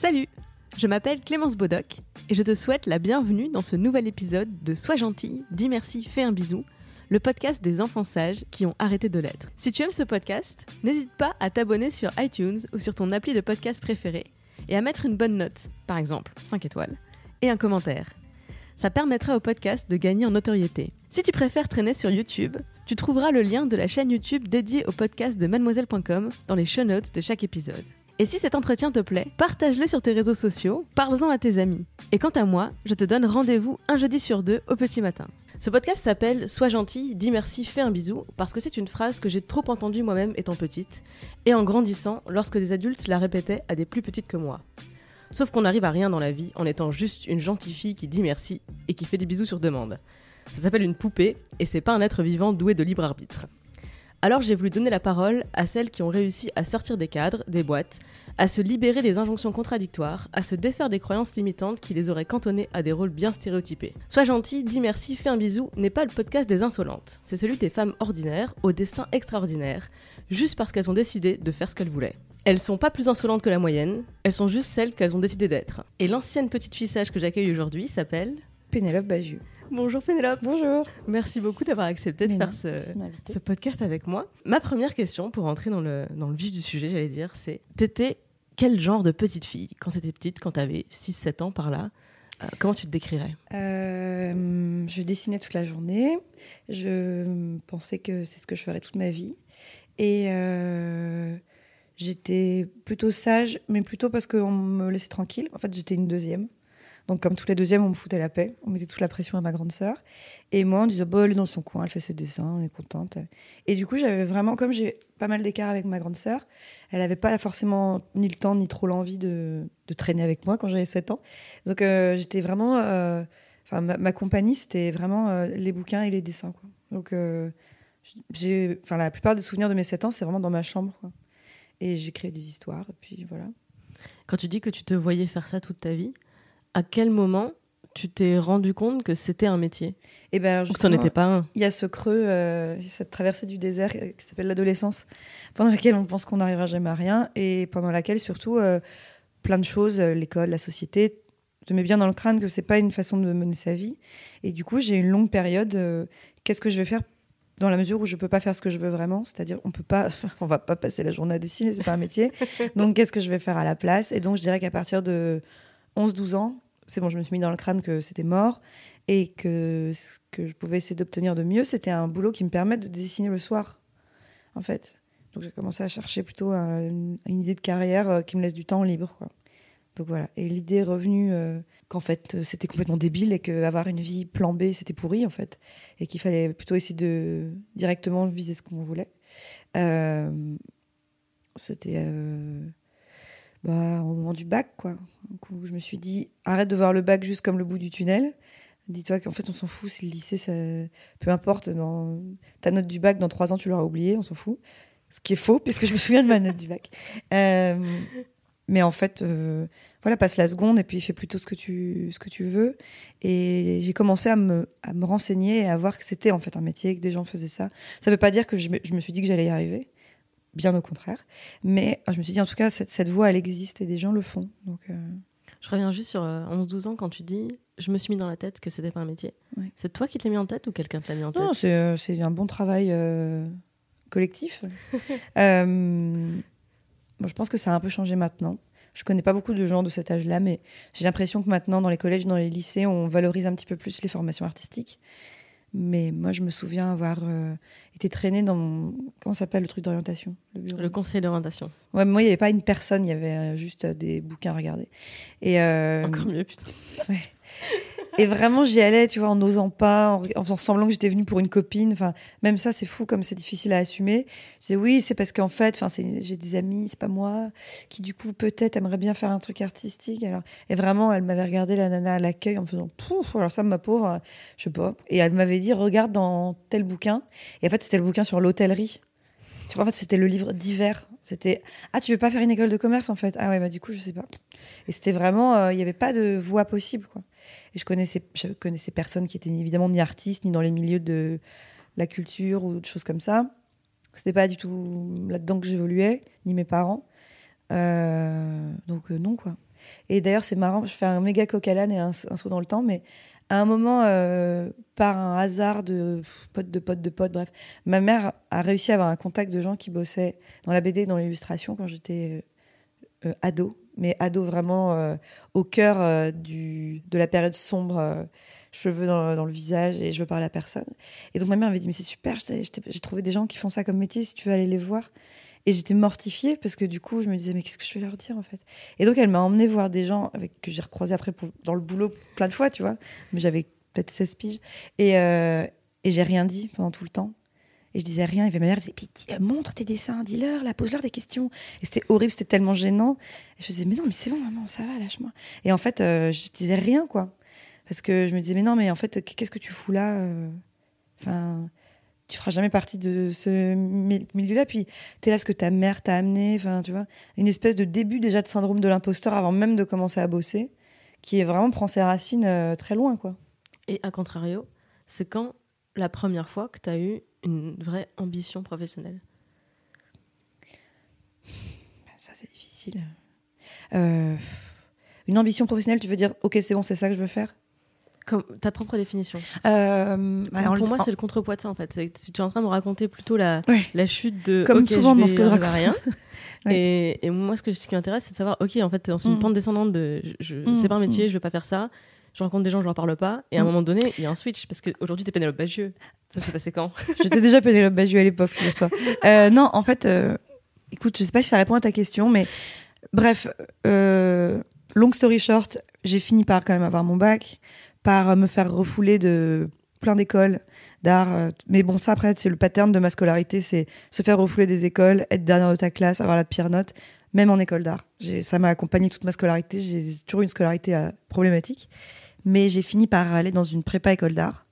Salut, je m'appelle Clémence Bodoc et je te souhaite la bienvenue dans ce nouvel épisode de Sois gentil, dis merci, fais un bisou, le podcast des enfants sages qui ont arrêté de l'être. Si tu aimes ce podcast, n'hésite pas à t'abonner sur iTunes ou sur ton appli de podcast préféré et à mettre une bonne note, par exemple 5 étoiles, et un commentaire. Ça permettra au podcast de gagner en notoriété. Si tu préfères traîner sur YouTube, tu trouveras le lien de la chaîne YouTube dédiée au podcast de mademoiselle.com dans les show notes de chaque épisode. Et si cet entretien te plaît, partage-le sur tes réseaux sociaux, parle-en à tes amis. Et quant à moi, je te donne rendez-vous un jeudi sur deux au petit matin. Ce podcast s'appelle Sois gentil, dis merci, fais un bisou, parce que c'est une phrase que j'ai trop entendue moi-même étant petite, et en grandissant lorsque des adultes la répétaient à des plus petites que moi. Sauf qu'on n'arrive à rien dans la vie en étant juste une gentille fille qui dit merci et qui fait des bisous sur demande. Ça s'appelle une poupée, et c'est pas un être vivant doué de libre arbitre. Alors j'ai voulu donner la parole à celles qui ont réussi à sortir des cadres, des boîtes, à se libérer des injonctions contradictoires, à se défaire des croyances limitantes qui les auraient cantonnées à des rôles bien stéréotypés. Sois gentil, dis merci, fais un bisou n'est pas le podcast des insolentes, c'est celui des femmes ordinaires au destin extraordinaire, juste parce qu'elles ont décidé de faire ce qu'elles voulaient. Elles sont pas plus insolentes que la moyenne, elles sont juste celles qu'elles ont décidé d'être. Et l'ancienne petite fille sage que j'accueille aujourd'hui s'appelle Pénélope Baju. Bonjour Pénélope. Bonjour. Merci beaucoup d'avoir accepté de Mais faire non, ce, podcast avec moi. Ma première question, pour entrer dans le, dans le vif du sujet, j'allais dire, c'est T'étais quel genre de petite fille quand t'étais petite, quand t'avais 6-7 ans par là? Euh, Comment tu te décrirais? Euh, je dessinais toute la journée. Je pensais que c'est ce que je ferais toute ma vie. Et euh, j'étais plutôt sage, mais plutôt parce qu'on me laissait tranquille. En fait, j'étais une deuxième. Donc, comme tous les deuxièmes, on me foutait la paix. On mettait toute la pression à ma grande sœur. Et moi, on disait, bah, elle est dans son coin, elle fait ses dessins, on est contente. Et du coup, j'avais vraiment, comme j'ai pas mal d'écart avec ma grande sœur, elle n'avait pas forcément ni le temps ni trop l'envie de, de traîner avec moi quand j'avais 7 ans. Donc, euh, j'étais vraiment. euh, ma, compagnie, c'était vraiment euh, les bouquins et les dessins. Quoi. Donc, j'ai, la plupart des souvenirs de mes 7 ans, c'est vraiment dans ma chambre. Et j'ai créé des histoires. Et puis voilà. Quand tu dis que tu te voyais faire ça toute ta vie, à quel moment tu t'es rendu compte que c'était un métier Et ben, alors, Ou que t'en étais pas un Il y a ce creux, euh, cette traversée du désert euh, qui s'appelle l'adolescence, pendant laquelle on pense qu'on n'arrivera jamais à rien, et pendant laquelle surtout euh, plein de choses, l'école, la société, te met bien dans le crâne que c'est pas une façon de mener sa vie. Et du coup, j'ai une longue période. Qu'est-ce que je vais faire dans la mesure où je peux pas faire ce que je veux vraiment, c'est-à-dire on peut pas, on va pas passer la journée à dessiner, c'est pas un métier. donc qu'est-ce que je vais faire à la place? Et donc je dirais qu'à partir de 11-12 ans, c'est bon, je me suis mis dans le crâne que c'était mort et que ce que je pouvais essayer d'obtenir de mieux, c'était un boulot qui me permette de dessiner le soir, en fait. Donc j'ai commencé à chercher plutôt un- une, idée de carrière euh, qui me laisse du temps libre, quoi. Donc voilà. Et l'idée est revenue euh, qu'en fait euh, c'était complètement débile et qu'avoir une vie plan B c'était pourri en fait et qu'il fallait plutôt essayer de directement viser ce qu'on voulait. C'était bah, au moment du bac quoi. Où je me suis dit arrête de voir le bac juste comme le bout du tunnel. Dis-toi qu'en fait on s'en fout si le lycée ça... peu importe dans ta note du bac dans trois ans tu l'auras oublié on s'en fout. Ce qui est faux puisque je me souviens de ma note du bac. Euh, mais en fait, euh, voilà, passe la seconde et puis fais plutôt ce que tu, ce que tu veux. Et j'ai commencé à me, à me renseigner et à voir que c'était en fait un métier, que des gens faisaient ça. Ça ne veut pas dire que je me, je me suis dit que j'allais y arriver, bien au contraire. Mais je me suis dit, en tout cas, cette, cette voie, elle existe et des gens le font. Donc, euh, Je reviens juste sur euh, 11-12 ans quand tu dis je me suis mis dans la tête que c'était pas un métier. Ouais. C'est toi qui te l'as mis en tête ou quelqu'un te l'a mis en tête? non, c'est euh, c'est un bon travail euh, collectif. Bon, je pense que ça a un peu changé maintenant. Je connais pas beaucoup de gens de cet âge-là, mais j'ai l'impression que maintenant, dans les collèges, dans les lycées, on valorise un petit peu plus les formations artistiques. Mais moi, je me souviens avoir euh, été traînée dans mon... Comment s'appelle le truc d'orientation le, conseil d'orientation. Ouais, mais moi, il n'y avait pas une personne, il y avait euh, juste euh, des bouquins à regarder. Et, euh, Encore mieux, putain. Ouais. Et vraiment, j'y allais, tu vois, en n'osant pas, en, faisant semblant que j'étais venue pour une copine. Enfin, même ça, c'est fou comme c'est difficile à assumer. Je disais oui, c'est parce qu'en fait, enfin, j'ai des amis, c'est pas moi, qui du coup peut-être aimeraient bien faire un truc artistique. Alors, et vraiment, elle m'avait regardé la nana à l'accueil en me faisant pouf. Alors ça, ma pauvre, je sais pas. Et elle m'avait dit regarde dans tel bouquin. Et en fait, c'était le bouquin sur l'hôtellerie. Tu vois, en fait, c'était le livre d'hiver. C'était ah, tu veux pas faire une école de commerce en fait? Ah ouais, bah du coup, je sais pas. Et c'était vraiment, euh, il n'y avait pas de voie possible, quoi. Et je connaissais, je connaissais personne qui était évidemment ni artiste, ni dans les milieux de la culture ou de choses comme ça. C'était pas du tout là-dedans que j'évoluais, ni mes parents. Euh, donc euh, non, quoi. Et d'ailleurs, c'est marrant, je fais un méga coq à l'âne et un, saut dans le temps, mais à un moment, euh, par un hasard de pote de pote de pote, bref, ma mère a réussi à avoir un contact de gens qui bossaient dans la BD, dans l'illustration quand j'étais ado, mais ado vraiment euh, au cœur euh, du, de la période sombre, euh, cheveux dans, le visage et je veux parler à personne. Et donc ma mère m'avait dit mais c'est super, j'ai trouvé des gens qui font ça comme métier, si tu veux aller les voir. Et j'étais mortifiée parce que du coup je me disais mais qu'est-ce que je vais leur dire en fait? Et donc elle m'a emmené voir des gens avec que j'ai recroisés après dans le boulot plein de fois, tu vois. Mais j'avais peut-être 16 piges et, et j'ai rien dit pendant tout le temps. Et je disais rien. Et ma mère faisait, dis- euh, montre tes dessins, dis-leur, là, pose-leur des questions. Et c'était horrible, c'était tellement gênant. Et je faisais, mais non, mais c'est bon, maman, ça va, lâche-moi. Et en fait, euh, je disais rien, quoi. Parce que je me disais, mais non, mais en fait, qu'est-ce que tu fous là euh? Enfin, tu feras jamais partie de ce mi- milieu-là. Puis, t'es là ce que ta mère t'a amené. Enfin, tu vois, une espèce de début déjà de syndrome de l'imposteur avant même de commencer à bosser, qui est vraiment prend ses racines très loin, quoi. Et à contrario, c'est quand la première fois que tu as eu une vraie ambition professionnelle Ça, c'est difficile. Euh, une ambition professionnelle, tu veux dire, ok, c'est bon, c'est ça que je veux faire? Comme ta propre définition. Euh, bah, pour moi, c'est le contrepoids de ça en fait. C'est Tu es en train de me raconter plutôt la, Ouais. la chute de. Comme souvent je dans ce que je raconte. rien. Ouais. et, et moi, ce, que, ce qui m'intéresse, c'est de savoir ok, en fait, dans une Mm. pente descendante de. Je, je- Mm, C'est pas un métier, mm. je veux pas faire ça. Je rencontre des gens, je leur parle pas. Et à un Mm. moment donné, il y a un switch. Parce qu'aujourd'hui, t'es Pénélope Bagieux. Ça s'est passé quand? J'étais déjà Pénélope Bagieux à l'époque, figure-toi. Euh, non, en fait, euh, écoute, je sais pas si ça répond à ta question, mais bref, euh, long story short, j'ai fini par quand même avoir mon bac, par me faire refouler de plein d'écoles d'art. euh, Mais bon, ça après, c'est le pattern de ma scolarité, c'est se faire refouler des écoles, être dernière de ta classe, avoir la pire note, même en école d'art. Ça m'a accompagné toute ma scolarité. J'ai toujours eu une scolarité euh, problématique, mais j'ai fini par aller dans une prépa école d'art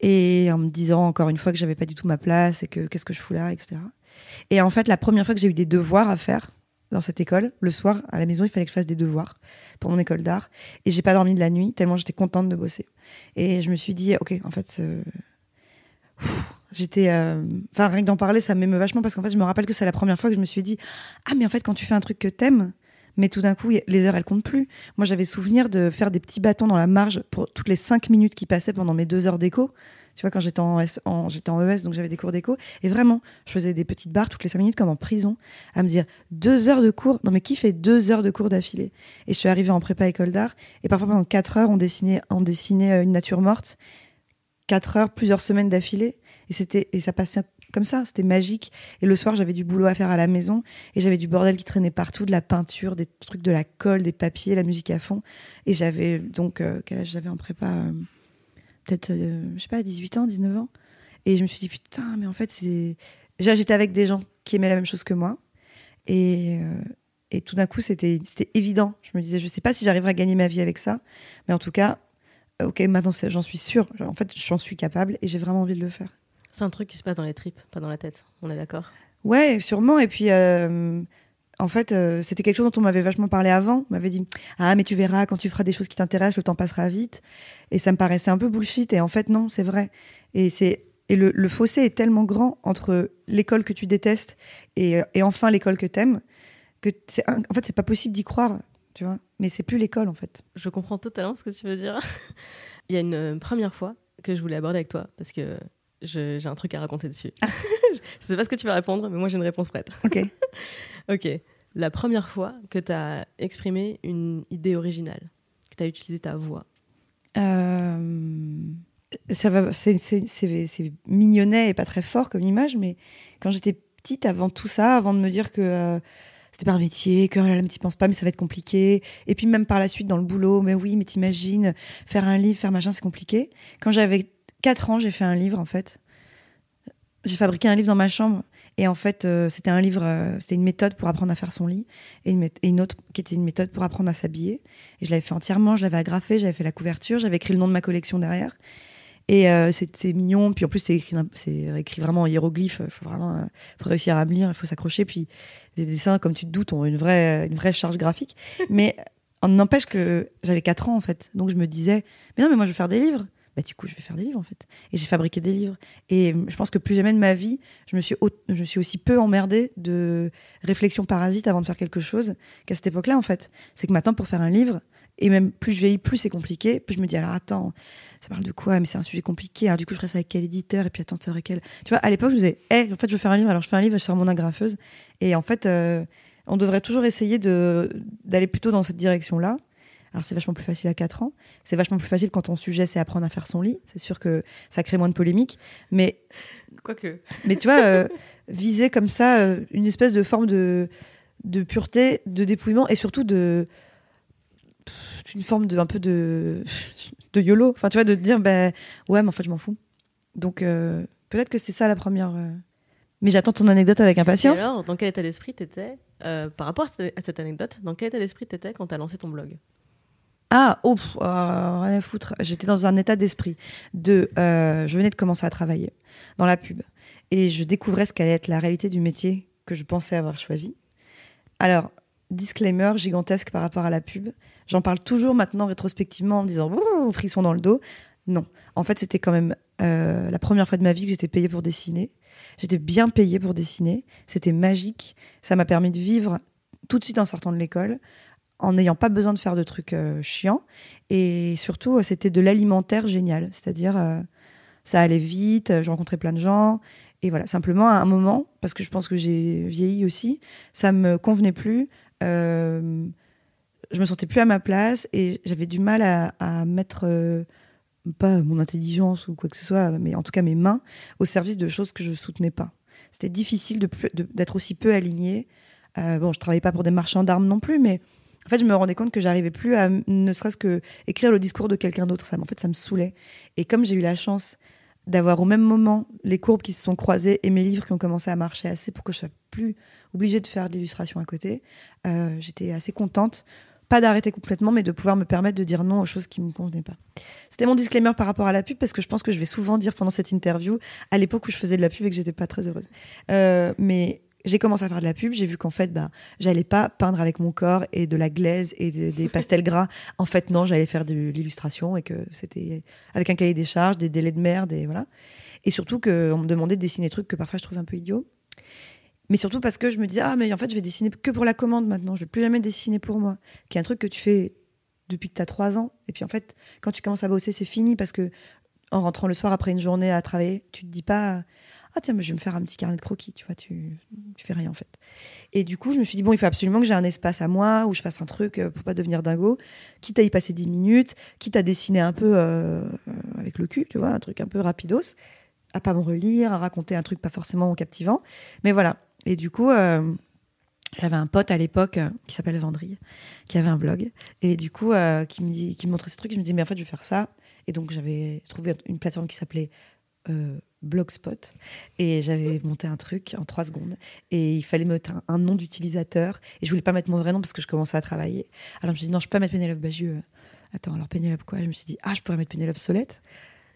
et en me disant encore une fois que j'avais pas du tout ma place et que qu'est-ce que je fous là, etc. Et en fait, la première fois que j'ai eu des devoirs à faire dans cette école, le soir à la maison, il fallait que je fasse des devoirs pour mon école d'art et j'ai pas dormi de la nuit tellement j'étais contente de bosser. Et je me suis dit, ok, en fait, euh, j'étais, euh, enfin rien que d'en parler, ça m'émeut vachement parce qu'en fait, je me rappelle que c'est la première fois que je me suis dit, ah mais en fait, quand tu fais un truc que t'aimes mais tout d'un coup, les heures, elles comptent plus. Moi, j'avais souvenir de faire des petits bâtons dans la marge pour toutes les cinq minutes qui passaient pendant mes deux heures d'écho. Tu vois, quand j'étais en, en- j'étais en ES, donc j'avais des cours d'écho. Et vraiment, je faisais des petites barres toutes les cinq minutes, comme en prison, à me dire deux heures de cours. Non, mais qui fait deux heures de cours d'affilée? Et je suis arrivée en prépa école d'art. Et parfois, pendant quatre heures, on dessinait, on dessinait euh, une nature morte. Quatre heures, plusieurs semaines d'affilée. Et c'était, et ça passait comme ça. C'était magique. Et le soir, j'avais du boulot à faire à la maison. Et j'avais du bordel qui traînait partout, de la peinture, des trucs de la colle, des papiers, la musique à fond. Et j'avais donc, euh, quel âge j'avais en prépa euh, Peut-être, euh, je sais pas, 18 ans, 19 ans. Et je me suis dit, putain, mais en fait, c'est. J'étais avec des gens qui aimaient la même chose que moi. Et, euh, tout d'un coup, c'était évident. Je me disais, je sais pas si j'arriverai à gagner ma vie avec ça. Mais en tout cas, ok, maintenant, j'en suis sûre. En fait, j'en suis capable et j'ai vraiment envie de le faire. C'est un truc qui se passe dans les tripes, pas dans la tête. On est d'accord? Ouais, sûrement. Et puis, euh, en fait, euh, c'était quelque chose dont on m'avait vachement parlé avant. On m'avait dit Ah, mais tu verras, quand tu feras des choses qui t'intéressent, le temps passera vite. Et ça me paraissait un peu bullshit. Et en fait, non, c'est vrai. Et, c'est, et le, le fossé est tellement grand entre l'école que tu détestes et, et enfin l'école que t'aimes que c'est, en fait, c'est pas possible d'y croire. Tu vois mais c'est plus l'école, en fait. Je comprends totalement ce que tu veux dire. Il y a une euh, première fois que je voulais aborder avec toi parce que j'ai un truc à raconter dessus. je je sais pas ce que tu vas répondre, mais moi j'ai une réponse prête. Ok. Ok. La première fois que tu as exprimé une idée originale, que tu as utilisé ta voix. Euh, ça va, c'est, mignonnet et pas très fort comme image, mais quand j'étais petite, avant tout ça, avant de me dire que euh, c'était pas un métier, que là, tu penses pas, mais ça va être compliqué. Et puis même par la suite dans le boulot, mais oui, mais t'imagines, faire un livre, faire machin, c'est compliqué. Quand j'avais 4 ans, j'ai fait un livre en fait. J'ai fabriqué un livre dans ma chambre. Et en fait, euh, c'était un livre, euh, c'était une méthode pour apprendre à faire son lit, et une, et une, autre qui était une méthode pour apprendre à s'habiller. Et je l'avais fait entièrement, je l'avais agrafé, j'avais fait la couverture, j'avais écrit le nom de ma collection derrière. Et euh, c'est mignon. Puis en plus, c'est écrit, écrit vraiment en hiéroglyphe. Il faut vraiment faut réussir à me lire, il faut s'accrocher. Puis les dessins, comme tu te doutes, ont une vraie, une vraie charge graphique. Mais on n'empêche que j'avais 4 ans en fait. Donc je me disais, mais non, mais moi je vais faire des livres. Bah, du coup, je vais faire des livres en fait. Et j'ai fabriqué des livres. Et je pense que plus jamais de ma vie, je me suis, je suis aussi peu emmerdée de réflexion parasite avant de faire quelque chose qu'à cette époque-là en fait. C'est que maintenant, pour faire un livre, et même plus je vieillis, plus c'est compliqué. Plus je me dis, alors attends, ça parle de quoi? Mais c'est un sujet compliqué. Alors du coup, je ferai ça avec quel éditeur? Et puis attends, avec quel. Tu vois, à l'époque, je me disais, hé, en fait, je veux faire un livre. Alors je fais un livre, je sors mon agrafeuse. Et en fait, euh, on devrait toujours essayer d'aller plutôt dans cette direction-là. Alors c'est vachement plus facile à 4 ans. C'est vachement plus facile quand ton sujet, c'est apprendre à faire son lit. C'est sûr que ça crée moins de polémique. Mais. Quoique. Mais tu vois, euh, viser comme ça euh, une espèce de forme de, de pureté, de dépouillement et surtout de une forme de un peu de de yolo enfin tu vois de te dire ben ouais mais en fait je m'en fous donc euh, peut-être que c'est ça la première mais j'attends ton anecdote avec impatience Et alors dans quel état d'esprit t'étais euh, par rapport à cette anecdote dans quel état d'esprit t'étais quand t'as lancé ton blog? Ah, oh, rien à foutre. J'étais dans un état d'esprit de. je venais de commencer à travailler dans la pub et je découvrais ce qu'allait être la réalité du métier que je pensais avoir choisi. Alors, disclaimer gigantesque par rapport à la pub. J'en parle toujours maintenant rétrospectivement en disant frisson dans le dos. Non, en fait, c'était quand même euh, la première fois de ma vie que j'étais payée pour dessiner. J'étais bien payée pour dessiner. C'était magique. Ça m'a permis de vivre tout de suite en sortant de l'école, en n'ayant pas besoin de faire de trucs euh, chiants. Et surtout, c'était de l'alimentaire génial. C'est-à-dire, euh, ça allait vite, je rencontrais plein de gens. Et voilà, simplement à un moment, parce que je pense que j'ai vieilli aussi, ça me convenait plus. Euh, je me sentais plus à ma place et j'avais du mal à, mettre euh, pas mon intelligence ou quoi que ce soit, mais en tout cas mes mains au service de choses que je soutenais pas. C'était difficile d'être aussi peu aligné. Euh, bon, je travaillais pas pour des marchands d'armes non plus, mais en fait, je me rendais compte que j'arrivais plus à ne serait-ce que écrire le discours de quelqu'un d'autre. Ça, en fait, ça me saoulait. Et comme j'ai eu la chance d'avoir au même moment les courbes qui se sont croisées et mes livres qui ont commencé à marcher assez pour que je sois plus obligée de faire de l'illustration à côté, euh, j'étais assez contente. Pas d'arrêter complètement, mais de pouvoir me permettre de dire non aux choses qui ne me convenaient pas. C'était mon disclaimer par rapport à la pub, parce que je pense que je vais souvent dire pendant cette interview, à l'époque où je faisais de la pub et que j'étais pas très heureuse. Euh, mais j'ai commencé à faire de la pub, j'ai vu qu'en fait, bah, j'allais pas peindre avec mon corps et de la glaise et des pastels gras. En fait, non, j'allais faire de l'illustration et que c'était avec un cahier des charges, des délais de merde et voilà. Et surtout qu'on me demandait de dessiner des trucs que parfois je trouve un peu idiots. Mais surtout parce que je me disais, ah, mais en fait, je vais dessiner que pour la commande maintenant, je vais plus jamais dessiner pour moi. Qui est un truc que tu fais depuis que tu as trois ans. Et puis en fait, quand tu commences à bosser, c'est fini parce que en rentrant le soir après une journée à travailler, tu te dis pas ah tiens, mais je vais me faire un petit carnet de croquis, tu vois, tu, fais rien en fait. Et du coup, je me suis dit, bon, il faut absolument que j'ai un espace à moi où je fasse un truc euh, pour pas devenir dingo, quitte à y passer 10 minutes, quitte à dessiner un peu euh, avec le cul, tu vois, un truc un peu rapidos, à pas me relire, à raconter un truc pas forcément captivant. Mais voilà. Et du coup, euh, j'avais un pote à l'époque qui s'appelle Vendry, qui avait un blog, et du coup, qui, me dit, qui me montrait ces trucs, je me dis, mais en fait, je vais faire ça. Et donc, j'avais trouvé une plateforme qui s'appelait Blogspot. Et j'avais monté un truc en trois secondes. Et il fallait mettre un, nom d'utilisateur. Et je voulais pas mettre mon vrai nom parce que je commençais à travailler. Alors je me suis dit non, je peux pas mettre Pénélope Bagieux. Attends, alors Pénélope quoi? Je me suis dit ah, je pourrais mettre Pénélope Solette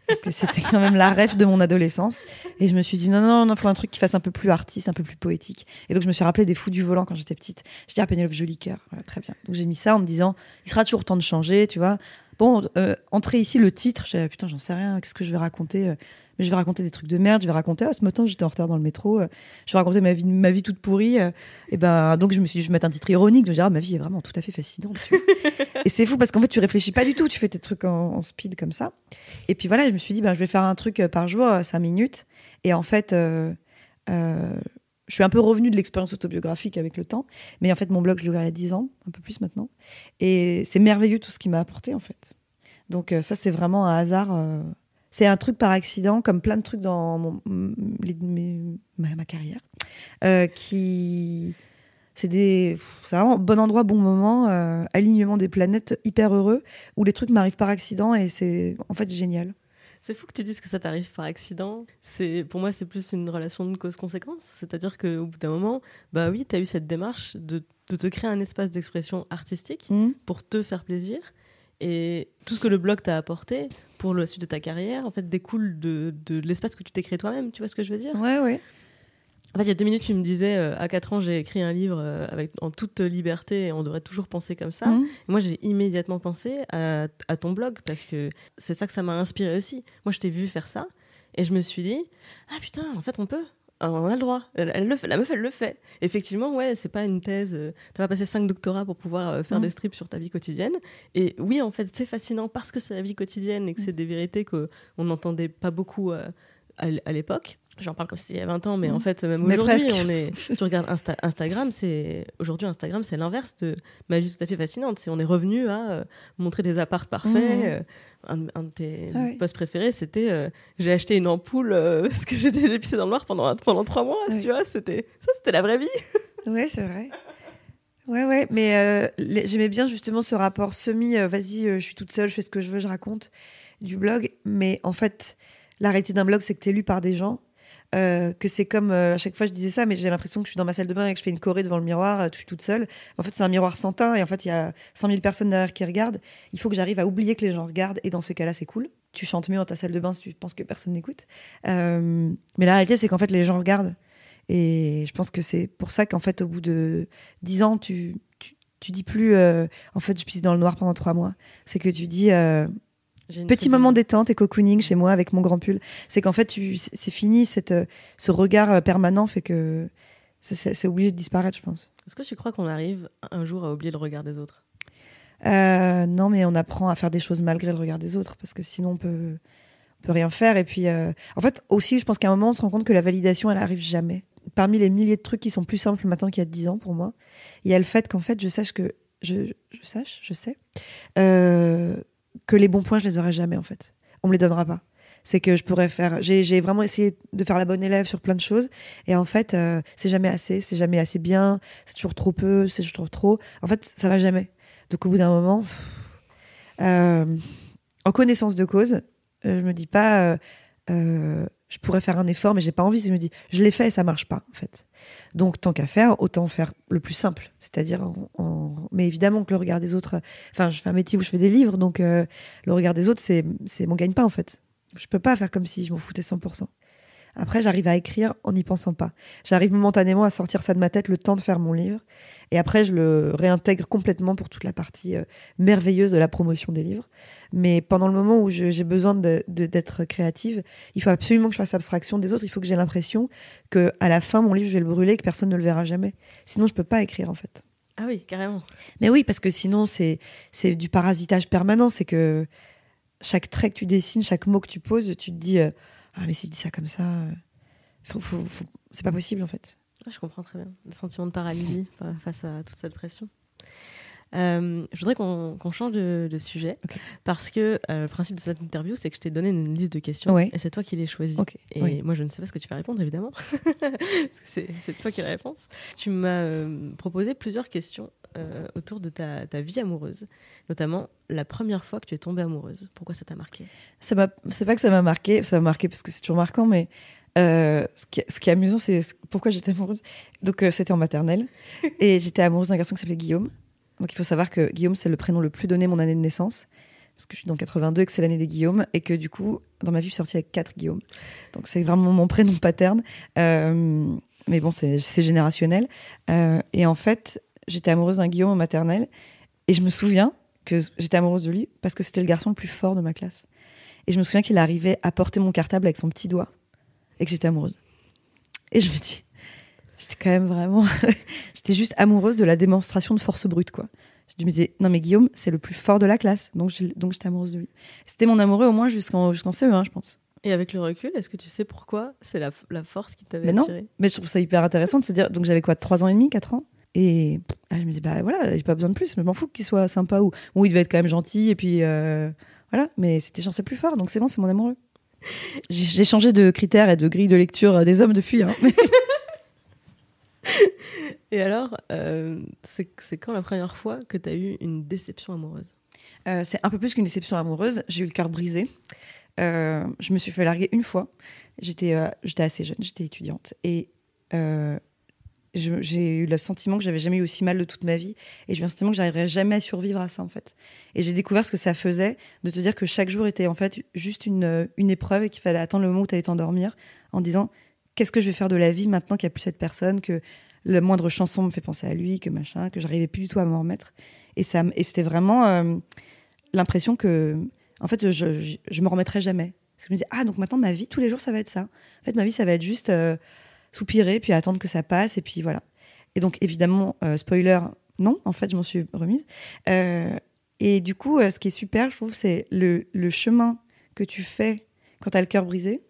parce que c'était quand même la rêve de mon adolescence et je me suis dit non non non, faut un truc qui fasse un peu plus artiste, un peu plus poétique. Et donc je me suis rappelé des fous du volant quand j'étais petite. Je dis ah Pénélope joli cœur, très bien. Donc j'ai mis ça en me disant il sera toujours temps de changer, tu vois. Bon, euh, entrer ici le titre, je putain, j'en sais rien, qu'est-ce que je vais raconter euh, je vais raconter des trucs de merde, je vais raconter, ah, ce matin, j'étais en retard dans le métro, euh, je vais raconter ma vie, ma vie toute pourrie. Euh, et ben, donc, je me suis dit, je vais mettre un titre ironique, je vais dire, ah, ma vie est vraiment tout à fait fascinante. et c'est fou parce qu'en fait, tu réfléchis pas du tout, tu fais tes trucs en, speed comme ça. Et puis voilà, je me suis dit, ben, je vais faire un truc euh, par jour, 5 minutes. Et en fait, je suis un peu revenue de l'expérience autobiographique avec le temps. Mais en fait, mon blog, je l'ai ouvert il y a 10 ans, un peu plus maintenant. Et c'est merveilleux tout ce qu'il m'a apporté, en fait. Donc, ça, c'est vraiment un hasard c'est un truc par accident, comme plein de trucs dans mon, ma, carrière, euh, qui C'est des, c'est vraiment bon endroit, bon moment, euh, alignement des planètes, hyper heureux, où les trucs m'arrivent par accident et c'est en fait génial. C'est fou que tu dises que ça t'arrive par accident. C'est pour moi c'est plus une relation de cause-conséquence. C'est-à-dire qu'au bout d'un moment, bah oui, tu as eu cette démarche de, de te créer un espace d'expression artistique Mhm. pour te faire plaisir. Et tout ce que le blog t'a apporté pour la suite de ta carrière, en fait, découle de, de l'espace que tu t'es créé toi-même. Tu vois ce que je veux dire? Ouais, ouais. En fait, il y a deux minutes, tu me disais, euh, à 4 ans, j'ai écrit un livre euh, avec, en toute liberté et on devrait toujours penser comme ça. Mhm. Moi, j'ai immédiatement pensé à, à ton blog parce que c'est ça que ça m'a inspiré aussi. Moi, je t'ai vu faire ça et je me suis dit, ah putain, en fait, on peut. Ah, On a le droit. Elle, elle le fait. La meuf, elle le fait. Effectivement, ouais, c'est pas une thèse. euh, T'as pas passé cinq doctorats pour pouvoir euh, faire des strips sur ta vie quotidienne. Et oui, en fait, c'est fascinant parce que c'est la vie quotidienne et que c'est des vérités qu'on n'entendait pas beaucoup euh, à l'époque. J'en parle comme si c'était il y a 20 ans, mais en fait, même aujourd'hui, on est. Tu regardes Insta- Instagram, c'est aujourd'hui Instagram, c'est l'inverse de ma vie tout à fait fascinante. C'est on est revenu à euh, montrer des apparts parfaits. Mhm. euh, un, un de tes Ah posts préférés, c'était euh, j'ai acheté une ampoule parce que j'ai pissé dans le noir pendant pendant trois mois. Ouais. Tu vois, c'était ça, c'était la vraie vie. Ouais, c'est vrai. Ouais, ouais, mais j'aimais bien justement ce rapport semi, vas-y, je suis toute seule, je fais ce que je veux, je raconte du blog. Mais en fait, la réalité d'un blog, c'est que tu es lu par des gens. Euh, que c'est comme, euh, à chaque fois je disais ça, mais j'ai l'impression que je suis dans ma salle de bain et que je fais une choré devant le miroir, euh, je suis toute seule. En fait, c'est un miroir sans teint et en fait, il y a 100 000 personnes derrière qui regardent. Il faut que j'arrive à oublier que les gens regardent et dans ces cas-là, c'est cool. Tu chantes mieux dans ta salle de bain si tu penses que personne n'écoute. Euh, mais la réalité, c'est qu'en fait, les gens regardent. Et je pense que c'est pour ça qu'en fait, au bout de 10 ans, tu, tu, tu dis plus, en fait, je pisse dans le noir pendant 3 mois. C'est que tu dis, petit moment détente et cocooning chez moi avec mon grand pull. C'est qu'en fait, c'est fini, cette, euh, ce regard euh, permanent fait que c'est- obligé de disparaître, je pense. Est-ce que tu crois qu'on arrive un jour à oublier le regard des autres? Euh, non, mais on apprend à faire des choses malgré le regard des autres, parce que sinon on peut, on peut rien faire. Et puis, euh, en fait, aussi, je pense qu'à un moment, on se rend compte que la validation, elle arrive jamais. Parmi les milliers de trucs qui sont plus simples maintenant qu'il y a 10 ans pour moi, il y a le fait qu'en fait, je sache que je, je sache, je sais, euh, que les bons points, je les aurai jamais en fait. On me les donnera pas. C'est que je pourrais faire. J'ai vraiment essayé de faire la bonne élève sur plein de choses, et en fait, euh, c'est jamais assez, c'est jamais assez bien, c'est toujours trop peu, c'est toujours trop. En fait, ça va jamais. Donc au bout d'un moment, euh, en connaissance de cause, euh, je me dis pas, je pourrais faire un effort, mais j'ai pas envie. Je me dis, je l'ai fait et ça marche pas en fait. Donc tant qu'à faire, autant faire le plus simple, c'est-à-dire, mais évidemment que le regard des autres. Enfin, je fais un métier où je fais des livres, donc euh, le regard des autres, c'est mon gagne-pain en fait. Je peux pas faire comme si je m'en foutais 100%. Après, j'arrive à écrire en n'y pensant pas. J'arrive momentanément à sortir ça de ma tête le temps de faire mon livre. Et après, je le réintègre complètement pour toute la partie euh, merveilleuse de la promotion des livres. Mais pendant le moment où j'ai besoin d'être créative, il faut absolument que je fasse abstraction des autres. Il faut que j'ai l'impression que à la fin, mon livre, je vais le brûler et que personne ne le verra jamais. Sinon, je peux pas écrire, en fait. Ah oui, carrément. Mais oui, parce que sinon, c'est c'est du parasitage permanent. C'est que chaque trait que tu dessines, chaque mot que tu poses, tu te dis euh, Ah, mais si je dis ça comme ça, euh, c'est pas possible, en fait. Je comprends très bien le sentiment de paralysie fa- face à toute cette pression. Euh, je voudrais qu'on change de, de sujet parce que euh, le principe de cette interview, c'est que je t'ai donné une liste de questions Ouais. et c'est toi qui les choisis. Ok, Et oui. moi, je ne sais pas ce que tu vas répondre, évidemment, parce que c'est toi qui as la réponse. Tu m'as euh, proposé plusieurs questions autour de ta, ta vie amoureuse, notamment la première fois que tu es tombée amoureuse. Pourquoi ça t'a marqué? C'est pas que ça m'a marqué, ça m'a marqué parce que c'est toujours marquant, mais euh, ce, qui, ce qui est amusant, c'est ce- pourquoi j'étais amoureuse? Donc, euh, c'était en maternelle et j'étais amoureuse d'un garçon qui s'appelait Guillaume. Donc, il faut savoir que Guillaume, c'est le prénom le plus donné mon année de naissance, parce que je suis dans 82 et que c'est l'année des Guillaume, et que du coup, dans ma vie, je suis sortie avec quatre Guillaume. Donc, c'est vraiment mon prénom paterne. Euh, mais bon, c'est générationnel. Euh, et en fait, j'étais amoureuse d'un Guillaume en maternelle, et je me souviens que j'étais amoureuse de lui parce que c'était le garçon le plus fort de ma classe. Et je me souviens qu'il arrivait à porter mon cartable avec son petit doigt et que j'étais amoureuse. Et je me dis, j'étais quand même vraiment. j'étais juste amoureuse de la démonstration de force brute, quoi. Je me disais, non mais Guillaume, c'est le plus fort de la classe, donc j'étais amoureuse de lui. C'était mon amoureux au moins jusqu'en jusqu'en CE1, je pense. Et avec le recul, est-ce que tu sais pourquoi c'est la, la force qui t'avait Mais non. Mais je trouve ça hyper intéressant de se dire, donc j'avais quoi, 3 ans et demi, 4 ans? Et ah, je me dis, bah voilà, j'ai pas besoin de plus, je m'en fous qu'il soit sympa ou. Bon, il devait être quand même gentil, et puis euh, voilà, mais c'était genre c'est plus fort, donc c'est bon, c'est mon amoureux. J'ai changé de critères et de grille de lecture euh, des hommes depuis. Hein, mais- Et alors, euh, c'est quand la première fois que tu as eu une déception amoureuse? Euh, c'est un peu plus qu'une déception amoureuse. J'ai eu le cœur brisé. Euh, je me suis fait larguer une fois. J'étais assez jeune, j'étais étudiante. Et j'ai eu le sentiment que j'avais jamais eu aussi mal de toute ma vie. Et j'ai eu le sentiment que j'arriverais jamais à survivre à ça, en fait. Et j'ai découvert ce que ça faisait de te dire que chaque jour était en fait juste une, une épreuve et qu'il fallait attendre le moment où tu allais t'endormir en disant qu'est-ce que je vais faire de la vie maintenant qu'il n'y a plus cette personne, que la moindre chanson me fait penser à lui, que machin, que j'arrivais plus du tout à m'en remettre. Et, ça, et c'était vraiment euh, l'impression que, en fait, je, je, je me remettrai jamais. Parce que je me disais, ah, donc maintenant, ma vie, tous les jours, ça va être ça. En fait, ma vie, ça va être juste euh, soupirer, puis attendre que ça passe, et puis voilà. Et donc, évidemment, euh, spoiler, non, en fait, je m'en suis remise. Et du coup, ce qui est super, je trouve, c'est le, le chemin que tu fais quand tu as le cœur brisé.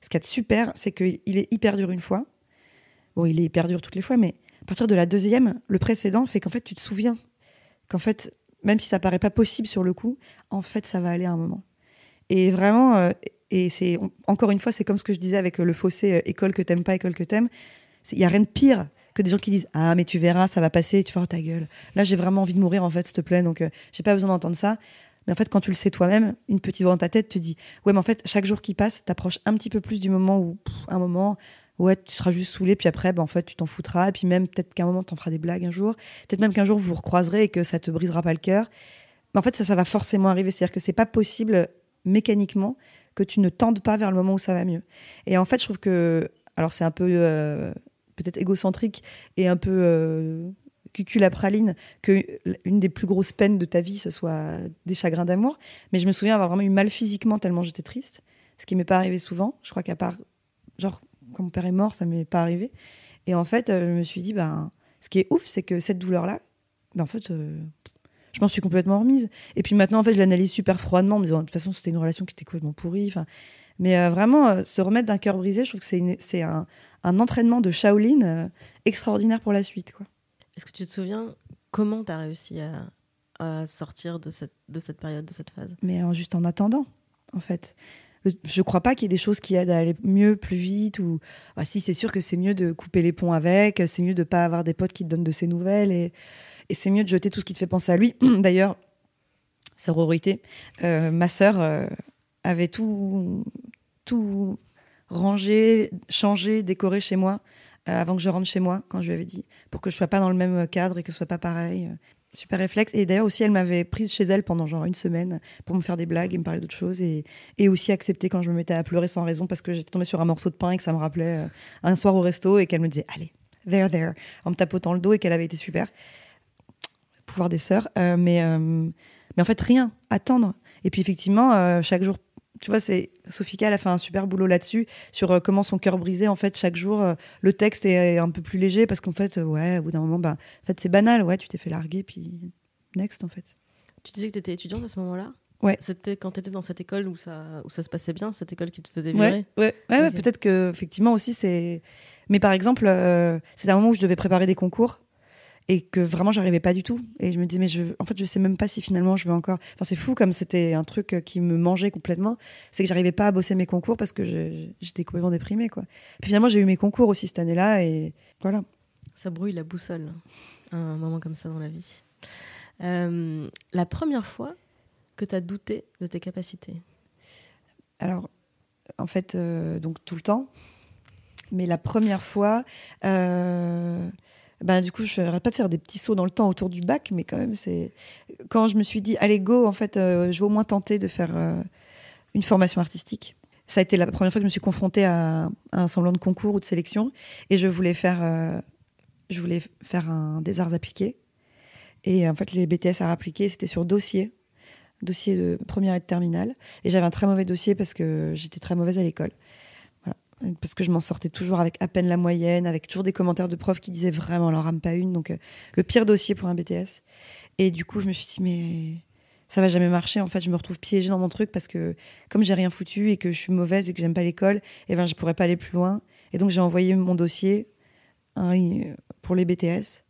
Ce qui est super, c'est qu'il est hyper dur une fois. Bon, il est hyper dur toutes les fois, mais à partir de la deuxième, le précédent fait qu'en fait, tu te souviens qu'en fait, même si ça paraît pas possible sur le coup, en fait, ça va aller à un moment. Et vraiment, euh, et c'est encore une fois, c'est comme ce que je disais avec le fossé euh, école que t'aimes pas, école que t'aimes. Il y a rien de pire que des gens qui disent ah mais tu verras, ça va passer, tu feras ta gueule. Là, j'ai vraiment envie de mourir en fait, s'il te plaît, donc euh, j'ai pas besoin d'entendre ça. Mais en fait, quand tu le sais toi-même, une petite voix dans ta tête te dit ouais, mais en fait, chaque jour qui passe, t'approches un petit peu plus du moment où un moment ouais, tu seras juste saoulé, puis après, ben, en fait, tu t'en foutras, et puis même peut-être qu'à un moment, t'en feras des blagues un jour, peut-être même qu'un jour, vous vous recroiserez et que ça te brisera pas le cœur. Mais en fait, ça, ça va forcément arriver. C'est-à-dire que c'est pas possible mécaniquement que tu ne tendes pas vers le moment où ça va mieux. Et en fait, je trouve que, alors c'est un peu euh, peut-être égocentrique et un peu euh, cucul à praline que une des plus grosses peines de ta vie ce soit des chagrins d'amour. Mais je me souviens avoir vraiment eu mal physiquement tellement j'étais triste, ce qui m'est pas arrivé souvent. Je crois qu'à part, genre quand mon père est mort, ça m'est pas arrivé. Et en fait, euh, je me suis dit, ben, ce qui est ouf, c'est que cette douleur-là, ben, en fait, euh, je m'en suis complètement remise. Et puis maintenant, en fait, je l'analyse super froidement, en me disant, de toute façon, c'était une relation qui était complètement pourrie. Enfin, mais euh, vraiment, euh, se remettre d'un cœur brisé, je trouve que c'est, un, entraînement de Shaolin euh, extraordinaire pour la suite. Quoi. Est-ce que tu te souviens comment tu as réussi à, sortir de cette, de cette période, de cette phase? Mais euh, juste en attendant, en fait. Le- Je crois pas qu'il y ait des choses qui aident à aller mieux, plus vite. Ou ah, si, c'est sûr que c'est mieux de couper les ponts avec. C'est mieux de pas avoir des potes qui te donnent de ses nouvelles. Et, c'est mieux de jeter tout ce qui te fait penser à lui. D'ailleurs, sororité, euh, ma sœur euh, avait tout, tout rangé, changé, décoré chez moi avant que je rentre chez moi, quand je lui avais dit, pour que je sois pas dans le même cadre et que ce soit pas pareil. Super réflexe. Et d'ailleurs aussi, elle m'avait prise chez elle pendant genre une semaine pour me faire des blagues et me parler d'autres choses. Et, et aussi accepter quand je me mettais à pleurer sans raison parce que j'étais tombée sur un morceau de pain et que ça me rappelait euh, un soir au resto et qu'elle me disait allez, there, there, en me tapotant le dos et qu'elle avait été super. Pouvoir des sœurs. Euh, mais, euh, mais en fait, rien. Attendre. Et puis effectivement, euh, chaque jour, tu vois, c'est elle a fait un super boulot là-dessus sur euh, comment son cœur brisé. En fait, chaque jour, euh, le texte est, est un peu plus léger parce qu'en fait, euh, ouais, au bout d'un moment, bah, en fait, c'est banal. Ouais, tu t'es fait larguer, puis next, en fait. Tu disais que tu étais étudiante à ce moment-là? Ouais. C'était quand tu étais dans cette école où ça, où ça se passait bien, cette école qui te faisait virer? ouais, ouais, ouais, peut-être que effectivement aussi c'est. Mais par exemple, c'était un moment où je devais préparer des concours et que vraiment j'arrivais pas du tout. Et je me disais mais je, en fait je sais même pas si finalement je veux encore. Enfin c'est fou comme c'était un truc euh, qui me mangeait complètement. C'est que j'arrivais pas à bosser mes concours parce que j'étais complètement déprimée quoi. Puis finalement j'ai eu mes concours aussi cette année-là et voilà. Ça brouille la boussole, un moment comme ça dans la vie. Euh, la première fois que tu as douté de tes capacités? Alors, en fait, euh, donc tout le temps. Mais la première fois, euh, ben, du coup, je n'arrête pas de faire des petits sauts dans le temps autour du bac, mais quand même, c'est. Quand je me suis dit, allez, go, en fait, euh, je vais au moins tenter de faire euh, une formation artistique. Ça a été la première fois que je me suis confrontée à, un semblant de concours ou de sélection. Et je voulais faire, euh, je voulais faire un, des arts appliqués. Et en fait, les BTS arts appliqués, c'était sur dossier dossier de première et de terminale. Et j'avais un très mauvais dossier parce que j'étais très mauvaise à l'école. Parce que je m'en sortais toujours avec à peine la moyenne, avec toujours des commentaires de profs qui disaient vraiment, leur rame pas une. Donc, euh, le pire dossier pour un BTS. Et du coup, je me suis dit, mais ça va jamais marcher. En fait, je me retrouve piégée dans mon truc parce que comme j'ai rien foutu et que je suis mauvaise et que j'aime pas l'école, et ben, je pourrais pas aller plus loin. Et donc, j'ai envoyé mon dossier hein, pour les BTS.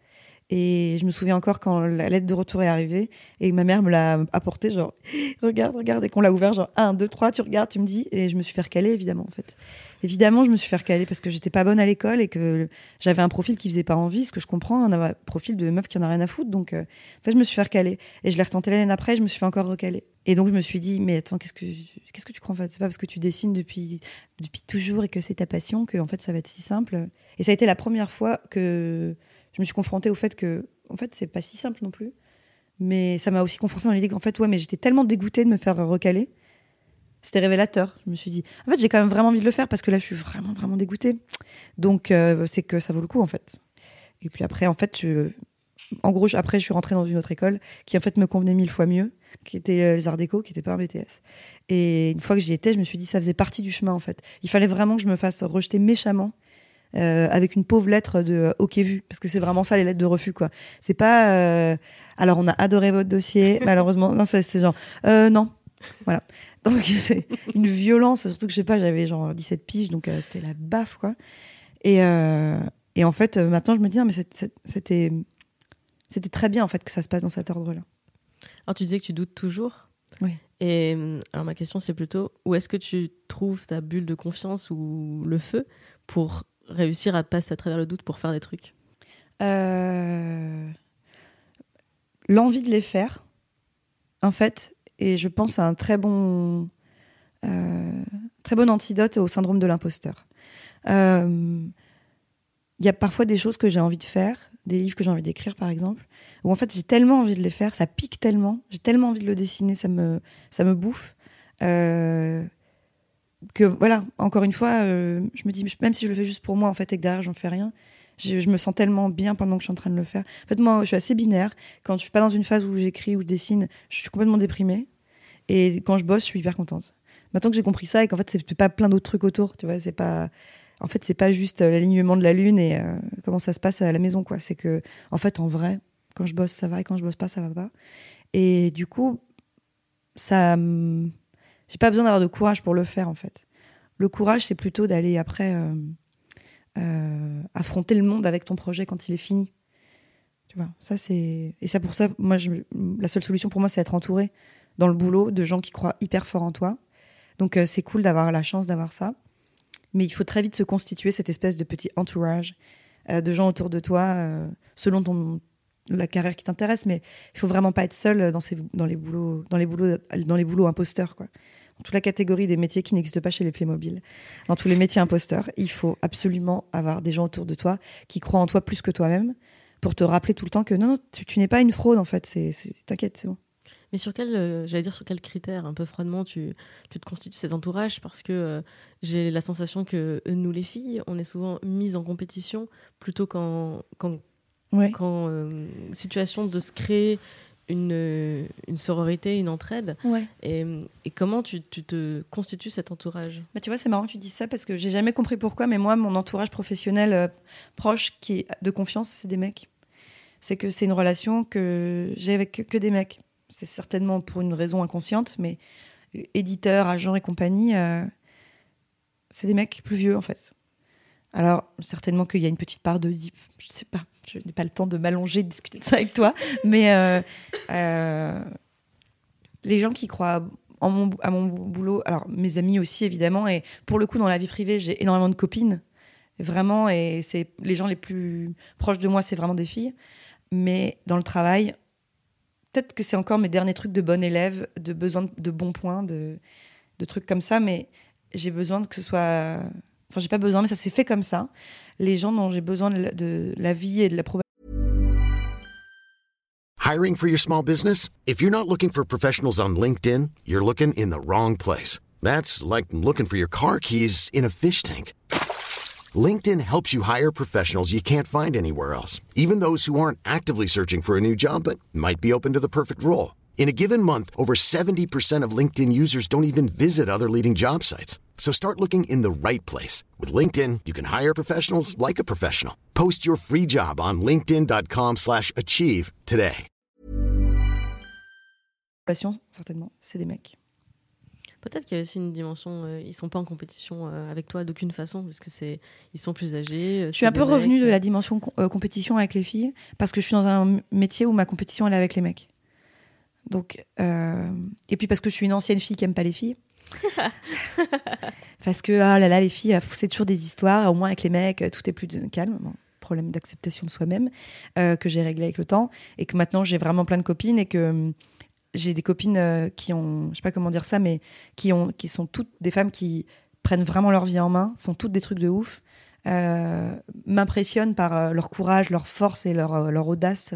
Et je me souviens encore quand la lettre de retour est arrivée et ma mère me l'a apporté, genre, regarde, regarde, et qu'on l'a ouvert, genre, 1, 2, 3, tu regardes, tu me dis, et je me suis fait recaler, évidemment, en fait. Évidemment, je me suis fait recaler parce que j'étais pas bonne à l'école et que j'avais un profil qui faisait pas envie, ce que je comprends, un profil de meuf qui en a rien à foutre. Donc, euh, en fait, je me suis fait recaler. Et je l'ai retenté l'année après, je me suis fait encore recaler. Et donc, je me suis dit, mais attends, qu'est-ce que, qu'est-ce que tu crois en fait? C'est pas parce que tu dessines depuis, depuis toujours et que c'est ta passion que, en fait, ça va être si simple. Et ça a été la première fois que je me suis confrontée au fait que, en fait, c'est pas si simple non plus. Mais ça m'a aussi confrontée dans l'idée qu'en fait, ouais, mais j'étais tellement dégoûtée de me faire recaler c'était révélateur. Je me suis dit, en fait, j'ai quand même vraiment envie de le faire parce que là, je suis vraiment, vraiment dégoûtée. Donc, euh, c'est que ça vaut le coup, en fait. Et puis après, en fait, en gros, après, je suis rentrée dans une autre école qui, en fait, me convenait mille fois mieux, qui était euh, les Arts Déco, qui n'était pas un BTS. Et une fois que j'y étais, je me suis dit, ça faisait partie du chemin, en fait. Il fallait vraiment que je me fasse rejeter méchamment. Euh, avec une pauvre lettre de OK vu parce que c'est vraiment ça les lettres de refus quoi c'est pas alors on a adoré votre dossier malheureusement non c'est genre non voilà donc c'est une violence, surtout que je sais pas, j'avais genre 17 piges, donc euh, c'était la baffe, quoi. Et, euh, et en fait, euh, maintenant, je me dis, mais c'était, c'était très bien, en fait, que ça se passe dans cet ordre-là. Alors, tu disais que tu doutes toujours. Oui. Et alors, ma question, c'est plutôt, où est-ce que tu trouves ta bulle de confiance ou le feu pour réussir à passer à travers le doute pour faire des trucs? L'envie de les faire, en fait, et je pense à un très bon, euh, très bon antidote au syndrome de l'imposteur. Il euh, y a parfois des choses que j'ai envie de faire, des livres que j'ai envie d'écrire par exemple, où en fait j'ai tellement envie de les faire, ça pique tellement, j'ai tellement envie de le dessiner, ça me, ça me bouffe. Euh, que voilà, encore une fois, je me dis, même si je le fais juste pour moi en fait et que derrière j'en fais rien, je, me sens tellement bien pendant que je suis en train de le faire. En fait, moi, je suis assez binaire. Quand je suis pas dans une phase où j'écris ou je dessine, je suis complètement déprimée. Et quand je bosse, je suis hyper contente. Maintenant que j'ai compris ça et qu'en fait, c'est pas plein d'autres trucs autour, tu vois, c'est pas. En fait, c'est pas juste euh, l'alignement de la lune et euh, comment ça se passe à la maison, quoi. C'est que, en fait, en vrai, quand je bosse, ça va et quand je bosse pas, ça va pas. Et du coup, ça. J'ai pas besoin d'avoir de courage pour le faire, en fait. Le courage, c'est plutôt d'aller après. Euh, euh, affronter le monde avec ton projet quand il est fini. Tu vois, ça c'est et ça pour ça, moi, je... la seule solution pour moi, c'est être entouré dans le boulot de gens qui croient hyper fort en toi. Donc euh, c'est cool d'avoir la chance d'avoir ça, mais il faut très vite se constituer cette espèce de petit entourage euh, de gens autour de toi selon ton la carrière qui t'intéresse, mais il faut vraiment pas être seul dans, ces, dans les boulots, dans les boulots, dans les boulots imposteurs, quoi toute la catégorie des métiers qui n'existent pas chez les Playmobil, dans tous les métiers imposteurs, il faut absolument avoir des gens autour de toi qui croient en toi plus que toi-même pour te rappeler tout le temps que non, non tu, n'es pas une fraude en fait. C'est, t'inquiète, c'est bon. Mais sur quel, euh, j'allais dire sur quel critère, un peu froidement, tu, tu te constitues cet entourage Parce que euh, j'ai la sensation que nous, les filles, on est souvent mises en compétition plutôt qu'en, euh, situation de se créer une, une sororité, une entraide. Et, et, comment tu, tu, te constitues cet entourage? Bah, Tu vois, c'est marrant que tu dises ça parce que j'ai jamais compris pourquoi, mais moi, mon entourage professionnel euh, proche qui est de confiance, c'est des mecs. C'est que c'est une relation que j'ai avec que, des mecs. C'est certainement pour une raison inconsciente, mais éditeurs, agents et compagnie, euh, c'est des mecs plus vieux en fait. Alors, certainement qu'il y a une petite part de je sais pas, je n'ai pas le temps de m'allonger, de discuter de ça avec toi, mais euh, euh, les gens qui croient en mon, à mon boulot, alors mes amis aussi évidemment, et pour le coup, dans la vie privée, j'ai énormément de copines, vraiment, et c'est les gens les plus proches de moi, c'est vraiment des filles, mais dans le travail, peut-être que c'est encore mes derniers trucs de bon élève, de besoin de bons points, de trucs comme ça, mais j'ai besoin que ce soit Enfin, j'ai pas besoin, mais ça s'est fait comme ça. Les gens dont j'ai besoin de, de la vie et de la. Hiring for your small business? If you're not looking for professionals on LinkedIn, you're looking in the wrong place. That's like looking for your car keys in a fish tank. LinkedIn helps you hire professionals you can't find anywhere else, even those who aren't actively searching for a new job but might be open to the perfect role. In a given month, over 70% of LinkedIn users don't even visit other leading job sites. So start looking in the right place. With LinkedIn, you can hire professionals like a professional. Post your free job on linkedin.com slash achieve today. Certainement, c'est des mecs. Peut-être qu'il y a aussi une dimension, euh, ils sont pas en compétition euh, avec toi d'aucune façon, parce que c'est, ils sont plus âgés. Euh, je suis un peu revenue de la dimension euh, compétition avec les filles, parce que je suis dans un métier où ma compétition elle est avec les mecs. Donc, euh, et puis parce que je suis une ancienne fille qui aime pas les filles. Parce que, ah là là, les filles, c'est toujours des histoires. Au moins, avec les mecs, tout est plus calme. Problème d'acceptation de soi-même euh, que j'ai réglé avec le temps. Et que maintenant, j'ai vraiment plein de copines et que hum, j'ai des copines euh, qui ont, je sais pas comment dire ça, mais qui, ont, qui sont toutes des femmes qui prennent vraiment leur vie en main, font toutes des trucs de ouf, euh, m'impressionnent par leur courage, leur force et leur, leur audace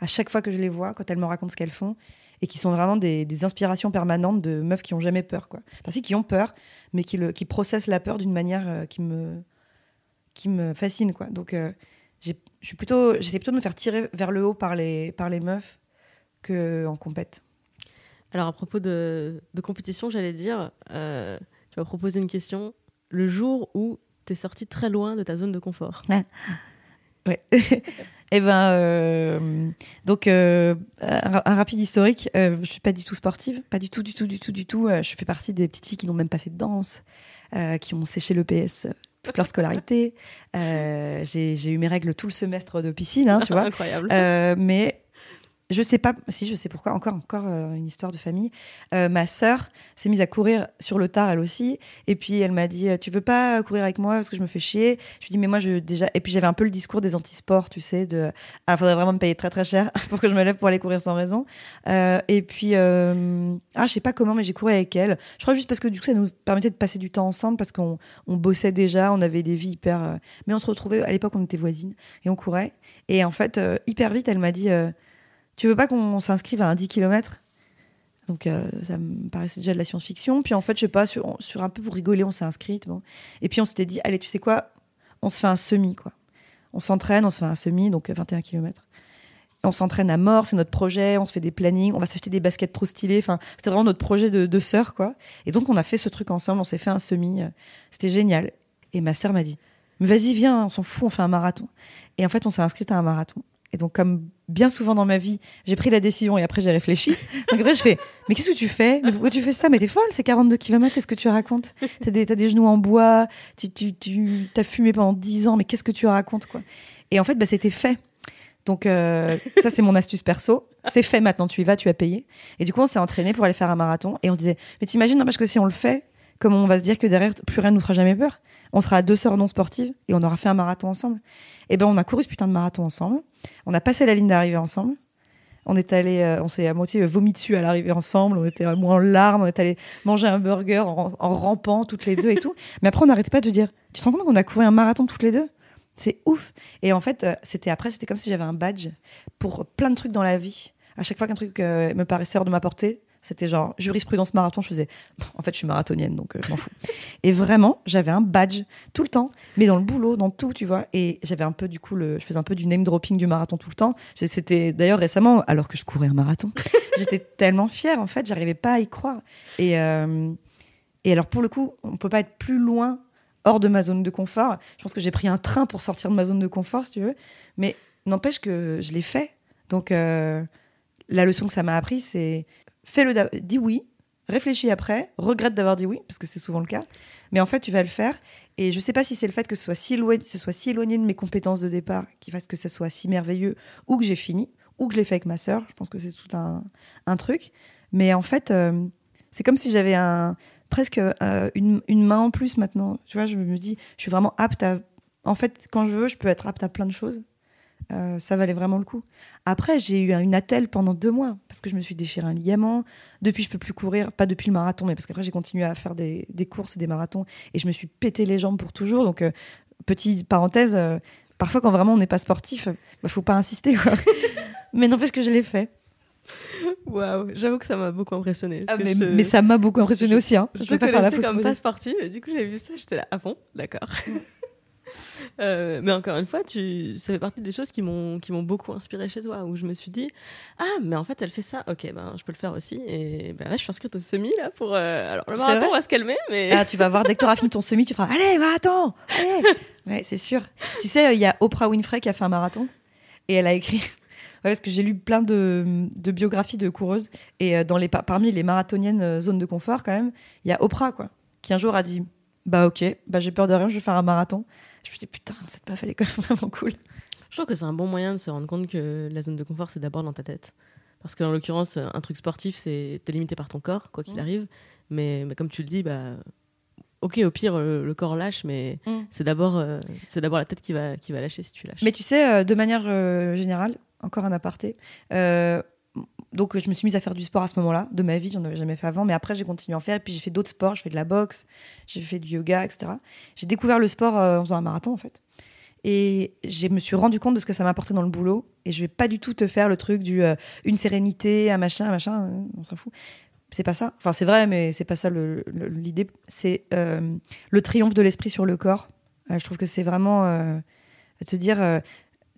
à chaque fois que je les vois, quand elles me racontent ce qu'elles font et qui sont vraiment des, inspirations permanentes de meufs qui ont jamais peur, quoi. Enfin, si, qui ont peur, mais qui, le, qui processent la peur d'une manière euh, qui, me, qui me fascine, quoi. Donc, euh, je suis plutôt, j'essaie plutôt de me faire tirer vers le haut par les, par les meufs qu'en compète. Alors, à propos de, de compétition, j'allais dire, euh, tu vas proposer une question. Le jour où tu es sorti très loin de ta zone de confort. Ah. Ouais. Eh ben, euh, donc euh, un, rapide historique. Euh, je suis pas du tout sportive, pas du tout, du tout, du tout, du tout. je fais partie des petites filles qui n'ont même pas fait de danse, qui ont séché le PS toute leur scolarité. j'ai eu mes règles tout le semestre de piscine, hein, tu vois. Incroyable. mais je sais pas, si je sais pourquoi, encore, encore euh, une histoire de famille. Euh, ma sœur s'est mise à courir sur le tard, elle aussi. Et puis elle m'a dit euh, Tu veux pas courir avec moi parce que je me fais chier? Je lui dis Mais moi, je déjà. Et puis j'avais un peu le discours des antisports, tu sais. De... Alors, il faudrait vraiment me payer très très cher pour que je me lève pour aller courir sans raison. et puis, ah, je sais pas comment, mais j'ai couru avec elle. Je crois juste parce que du coup, ça nous permettait de passer du temps ensemble parce qu'on on bossait déjà, on avait des vies hyper. Mais on se retrouvait, à l'époque, on était voisines et on courait. Et en fait, hyper vite, elle m'a dit tu veux pas qu'on s'inscrive à un 10 km donc euh, ça me paraissait déjà de la science-fiction. Puis en fait, je sais pas, sur, un peu pour rigoler, on s'est inscrite. Bon. Et puis on s'était dit, allez, tu sais quoi, on se fait un semi, quoi. On s'entraîne, on se fait un semi, donc 21 km. On s'entraîne à mort, c'est notre projet, on se fait des plannings, on va s'acheter des baskets trop stylées. Enfin, c'était vraiment notre projet de, de sœur, quoi. Et donc on a fait ce truc ensemble, on s'est fait un semi. Euh, c'était génial. Et ma sœur m'a dit, vas-y, viens, on s'en fout, on fait un marathon. Et en fait, on s'est inscrite à un marathon. Et donc, comme bien souvent dans ma vie, j'ai pris la décision et après j'ai réfléchi. Donc après, je fais, mais qu'est-ce que tu fais? Mais Pourquoi tu fais ça? Mais t'es folle, c'est 42 km, qu'est-ce que tu racontes? T'as des, genoux en bois, tu, tu, tu fumé pendant 10 ans, mais qu'est-ce que tu racontes quoi Et en fait, bah, c'était fait. Donc euh, ça, c'est mon astuce perso. C'est fait maintenant, tu y vas, tu as payé. Et du coup, on s'est entraîné pour aller faire un marathon. Et on disait, mais t'imagines, parce que si on le fait, comme on va se dire que derrière, plus rien ne nous fera jamais peur on sera à deux sœurs non sportives et on aura fait un marathon ensemble. Et eh ben on a couru ce putain de marathon ensemble. On a passé la ligne d'arrivée ensemble. On est allé, euh, on s'est à moitié vomi dessus à l'arrivée ensemble. On était moins en larmes. On est allé manger un burger en, rampant toutes les deux et tout. Mais après, on n'arrêtait pas de dire, tu te rends compte qu'on a couru un marathon toutes les deux? C'est ouf. Et en fait, euh, c'était après, c'était comme si j'avais un badge pour plein de trucs dans la vie. À chaque fois qu'un truc euh, me paraissait hors de ma portée, c'était genre jurisprudence marathon. Je faisais, en fait, je suis marathonienne, donc euh, je m'en fous. Et vraiment, j'avais un badge tout le temps, mais dans le boulot, dans tout, tu vois. Et j'avais un peu, du coup, le, je faisais un peu du name dropping du marathon tout le temps. C'était d'ailleurs récemment, alors que je courais un marathon, j'étais tellement fière, en fait, j'arrivais pas à y croire. Et, euh, et alors, pour le coup, on peut pas être plus loin hors de ma zone de confort. Je pense que j'ai pris un train pour sortir de ma zone de confort, si tu veux. Mais n'empêche que je l'ai fait. Donc, euh, la leçon que ça m'a appris, c'est fais-le, dis oui, réfléchis après, regrette d'avoir dit oui, parce que c'est souvent le cas, mais en fait, tu vas le faire. Et je ne sais pas si c'est le fait que ce soit, si éloigné, soit si éloigné de mes compétences de départ qui fasse que ce soit si merveilleux, ou que j'ai fini, ou que je l'ai fait avec ma sœur. Je pense que c'est tout un, un, truc. Mais en fait, euh, c'est comme si j'avais un, presque euh, une, une, main en plus maintenant. Tu vois, je me dis, je suis vraiment apte à. En fait, quand je veux, je peux être apte à plein de choses. Euh, ça valait vraiment le coup. Après, j'ai eu une attelle pendant deux mois parce que je me suis déchiré un ligament. Depuis, je peux plus courir, pas depuis le marathon, mais parce qu'après, j'ai continué à faire des, courses et des marathons et je me suis pété les jambes pour toujours. Donc, euh, petite parenthèse, euh, parfois, quand vraiment on n'est pas sportif, il bah, faut pas insister. mais n'empêche que je l'ai fait. Waouh, j'avoue que ça m'a beaucoup impressionné. Ah, mais, ça m'a beaucoup impressionné aussi. Hein. Je, ne pas faire la comme pas sportive, du coup j'ai vu ça, j'étais là, à fond, d'accord. Euh, mais encore une fois, tu, ça fait partie des choses qui m'ont qui m'ont beaucoup inspiré chez toi, où je me suis dit ah mais en fait elle fait ça, ok ben je peux le faire aussi. Et ben là je suis inscrite au semi là pour euh, alors le marathon va se calmer, mais ah, tu vas voir dès que tu auras fini ton semi, tu feras allez marathon, allez ouais c'est sûr. Tu sais il y a Oprah Winfrey qui a fait un marathon et elle a écrit Ouais, parce que j'ai lu plein de, de, biographies de coureuses et euh, dans les, parmi les marathoniennes zones de confort quand même, il y a Oprah quoi, qui un jour a dit bah ok, bah j'ai peur de rien, je vais faire un marathon. Je me dis, putain, cette meuf, elle est quand même vraiment cool. Je trouve que c'est un bon moyen de se rendre compte que la zone de confort, c'est d'abord dans ta tête. Parce qu'en l'occurrence, un truc sportif, c'est t'es limité par ton corps, quoi qu'il mmh. arrive. Mais, mais comme tu le dis, bah, ok, au pire, le, le corps lâche, mais Mm. c'est d'abord euh, c'est d'abord la tête qui va, qui va lâcher si tu lâches. Mais tu sais, euh, de manière euh, générale, encore un aparté, euh, donc je me suis mise à faire du sport à ce moment-là, de ma vie, j'en avais jamais fait avant, mais après j'ai continué à en faire, et puis j'ai fait d'autres sports, je fais de la boxe, j'ai fait du yoga, etc. J'ai découvert le sport euh, en faisant un marathon en fait. Et je me suis rendu compte de ce que ça m'apportait dans le boulot. Et je vais pas du tout te faire le truc du euh, une sérénité, un machin, un machin, euh, on s'en fout. C'est pas ça. Enfin, c'est vrai, mais c'est pas ça l'idée. C'est euh, le triomphe de l'esprit sur le corps. Je trouve que c'est vraiment te dire.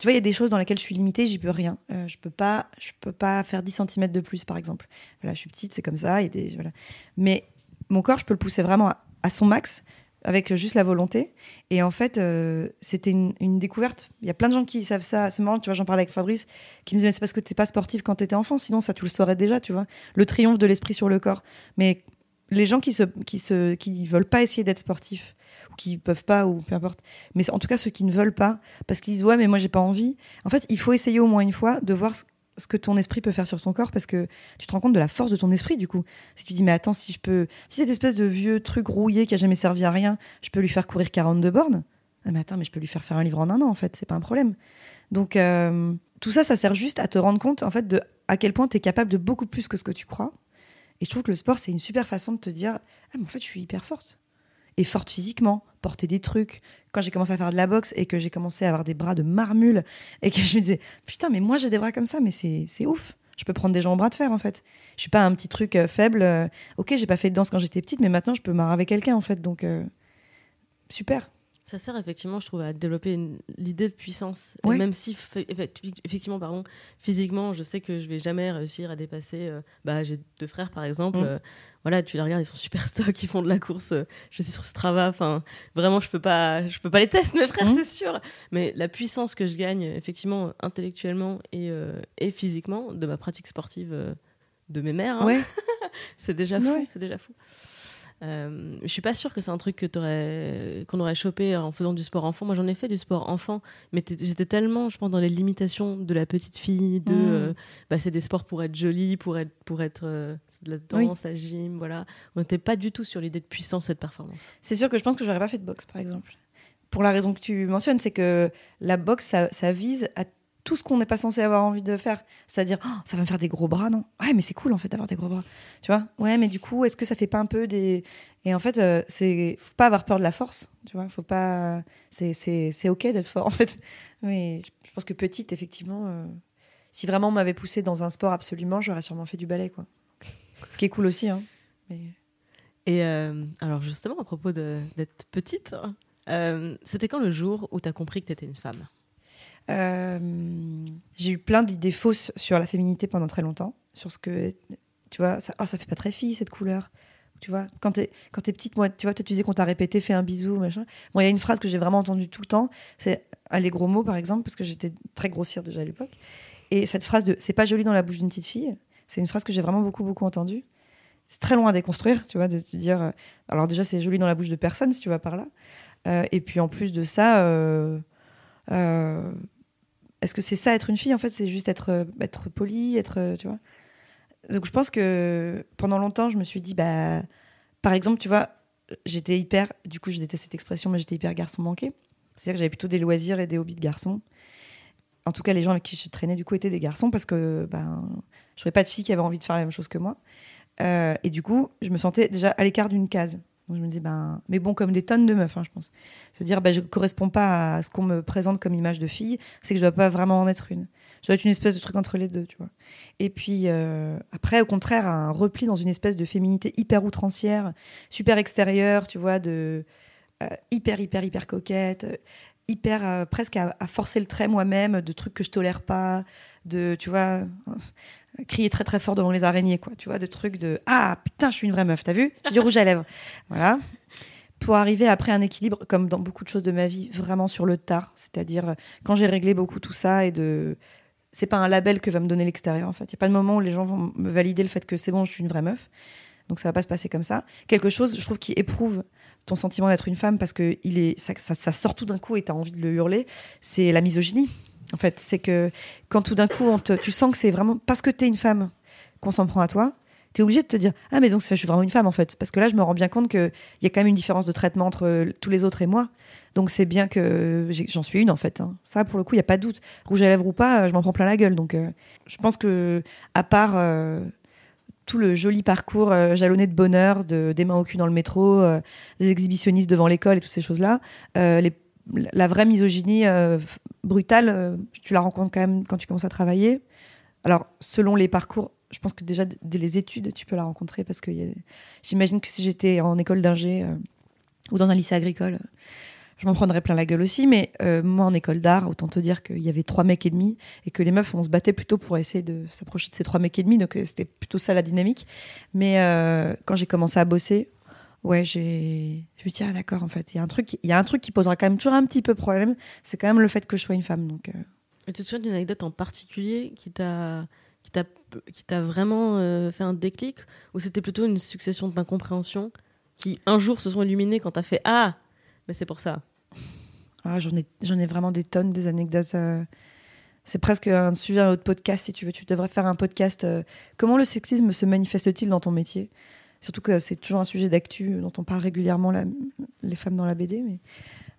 Tu vois, il y a des choses dans lesquelles je suis limitée, j'y peux rien. Euh, je peux pas, je peux pas faire 10 cm de plus, par exemple. Voilà, je suis petite, c'est comme ça. Mais mon corps, je peux le pousser vraiment à, son max avec juste la volonté. Et en fait, euh, c'était une, une découverte. Il y a plein de gens qui savent ça. C'est marrant, tu vois, j'en parlais avec Fabrice, qui me disait, mais c'est parce que t'es pas sportif quand t'étais enfant, sinon ça, tu le saurais déjà, tu vois. Le triomphe de l'esprit sur le corps. Mais les gens qui se, qui se, qui veulent pas essayer d'être sportifs, qui peuvent pas, ou peu importe, mais en tout cas ceux qui ne veulent pas, parce qu'ils disent, ouais, mais moi j'ai pas envie. En fait, il faut essayer au moins une fois de voir ce, ce que ton esprit peut faire sur ton corps, parce que tu te rends compte de la force de ton esprit, du coup. Si tu dis, mais attends, si je peux, si cette espèce de vieux truc rouillé qui a jamais servi à rien, je peux lui faire courir 42 bornes. Ah, mais attends, mais je peux lui faire faire un livre en un an, en fait, c'est pas un problème. Donc, euh, tout ça, ça sert juste à te rendre compte, en fait, de à quel point tu es capable de beaucoup plus que ce que tu crois. Et je trouve que le sport, c'est une super façon de te dire, ah, mais en fait, je suis hyper forte. Et forte physiquement, porter des trucs. Quand j'ai commencé à faire de la boxe et que j'ai commencé à avoir des bras de marmule et que je me disais, putain, mais moi, j'ai des bras comme ça, mais c'est c'est ouf. Je peux prendre des gens au bras de fer, en fait. Je suis pas un petit truc euh, faible. euh, ok, j'ai pas fait de danse quand j'étais petite, mais maintenant, je peux marrer avec quelqu'un, en fait. Donc, euh, super. Ça sert effectivement, je trouve, à développer l'idée de puissance. Et même si, effectivement, pardon, physiquement, je sais que je vais jamais réussir à dépasser. euh, bah, j'ai deux frères, par exemple. Mm. euh, voilà, tu les regardes, ils sont super stocks, ils font de la course. euh, je suis sur Strava. Enfin, vraiment, je peux pas, je peux pas les tester, mes frères, Mm. c'est sûr. Mais la puissance que je gagne, effectivement, intellectuellement et, euh, et physiquement, de ma pratique sportive euh, de mes mères, hein, Ouais. c'est déjà fou. Ouais. C'est déjà fou. Euh, je suis pas sûre que c'est un truc que qu'on aurait chopé en faisant du sport enfant. Moi, j'en ai fait du sport enfant, mais j'étais tellement, je pense, dans les limitations de la petite fille, de, euh, bah, c'est des sports pour être jolie, pour être, pour être, euh, de la Oui. danse, la gym, voilà. On n'était pas du tout sur l'idée de puissance et de performance. C'est sûr que je pense que j'aurais pas fait de boxe, par exemple. Pour la raison que tu mentionnes, c'est que la boxe, ça, ça vise à tout ce qu'on n'est pas censé avoir envie de faire. C'est-à-dire, Oh, ça va me faire des gros bras, non? Ouais, mais c'est cool en fait d'avoir des gros bras. Tu vois? Ouais, mais du coup, est-ce que ça fait pas un peu des. Et en fait, euh, c'est faut pas avoir peur de la force. Tu vois Faut pas. C'est ok d'être fort en fait. Mais je pense que petite, effectivement, euh, si vraiment on m'avait poussé dans un sport absolument, j'aurais sûrement fait du ballet, quoi. Ce qui est cool aussi, hein. Mais... Et euh, alors, justement, à propos d'être petite, euh, c'était quand le jour où tu as compris que tu étais une femme? Euh, j'ai eu plein d'idées fausses sur la féminité pendant très longtemps, sur ce que tu vois, ça, oh, ça fait pas très fille cette couleur. Tu vois, quand t'es quand t'es petite, moi, tu vois, tu disais qu'on t'a répété, fais un bisou, machin. Moi, il y a une phrase que j'ai vraiment entendue tout le temps, c'est les gros mots, par exemple, parce que j'étais très grossière déjà à l'époque. Et cette phrase de c'est pas joli dans la bouche d'une petite fille, c'est une phrase que j'ai vraiment beaucoup beaucoup entendue. C'est très loin à déconstruire, tu vois, de te dire. euh, alors déjà, c'est joli dans la bouche de personne si tu vas par là. Euh, et puis en plus de ça. euh, est-ce que c'est ça être une fille en fait? C'est juste être être poli être tu vois? Donc je pense que pendant longtemps je me suis dit bah par exemple tu vois j'étais hyper du coup je déteste cette expression mais j'étais hyper garçon manqué c'est-à-dire que j'avais plutôt des loisirs et des hobbies de garçons en tout cas les gens avec qui je traînais du coup étaient des garçons parce que ben je trouvais pas de filles qui avaient envie de faire la même chose que moi Euh, et du coup je me sentais déjà à l'écart d'une case donc je me disais ben mais bon comme des tonnes de meufs hein, je pense se dire ben je corresponds pas à ce qu'on me présente comme image de fille c'est que je dois pas vraiment en être une. Je dois être une espèce de truc entre les deux, tu vois. Et puis euh, après, au contraire, un repli dans une espèce de féminité hyper outrancière, super extérieure, tu vois, de euh, hyper, hyper, hyper coquette, hyper presque à, à forcer le trait moi-même, de trucs que je tolère pas, de, tu vois, crier très très fort devant les araignées, quoi, tu vois, de trucs de ah putain, je suis une vraie meuf, t'as vu? J'ai du rouge à lèvres, voilà pour arriver après un équilibre, comme dans beaucoup de choses de ma vie, vraiment sur le tard. C'est-à-dire, euh, quand j'ai réglé beaucoup tout ça et de. C'est pas un label que va me donner l'extérieur, en fait. Il n'y a pas de moment où les gens vont me valider le fait que c'est bon, je suis une vraie meuf. Donc ça va pas se passer comme ça. Quelque chose, je trouve, qui éprouve ton sentiment d'être une femme parce que il est, ça, ça, ça sort tout d'un coup et tu as envie de le hurler, c'est la misogynie. En fait, c'est que quand tout d'un coup, on te- tu sens que c'est vraiment parce que tu es une femme qu'on s'en prend à toi, tu es obligé de te dire Ah, mais donc je suis vraiment une femme en fait. Parce que là, je me rends bien compte qu'il y a quand même une différence de traitement entre euh, tous les autres et moi. Donc c'est bien que j'en suis une en fait. Hein. Ça, pour le coup, il n'y a pas de doute. Rouge à lèvres ou pas, je m'en prends plein la gueule. Donc je pense que, à part tout le joli parcours jalonné de bonheur, de, des mains au cul dans le métro, des exhibitionnistes devant l'école et toutes ces choses-là, les la vraie misogynie euh, brutale, euh, tu la rencontres quand même quand tu commences à travailler. Alors, selon les parcours, je pense que déjà dès les études, tu peux la rencontrer parce que j'imagine que si j'étais en école d'ingé euh, ou dans un lycée agricole, je m'en prendrais plein la gueule aussi. Mais moi, en école d'art, autant te dire qu'il y avait trois mecs et demi et que les meufs, on se battait plutôt pour essayer de s'approcher de ces trois mecs et demi. Donc, c'était plutôt ça la dynamique. Mais quand j'ai commencé à bosser, ouais, j'ai, je me dis ah d'accord en fait, il y a un truc, il y a un truc qui posera quand même toujours un petit peu problème, c'est quand même le fait que je sois une femme. Donc. Euh. Et tu te souviens d'une anecdote en particulier qui t'a, qui t'a, qui t'a vraiment euh, fait un déclic, ou c'était plutôt une succession d'incompréhensions qui un jour se sont illuminées quand t'as fait ah, mais c'est pour ça. Ah, j'en ai, j'en ai vraiment des tonnes des anecdotes. Euh. C'est presque un sujet d'un autre podcast si tu veux. Tu devrais faire un podcast. comment le sexisme se manifeste-t-il dans ton métier? Surtout que c'est toujours un sujet d'actu dont on parle régulièrement, les femmes dans la BD. Mais,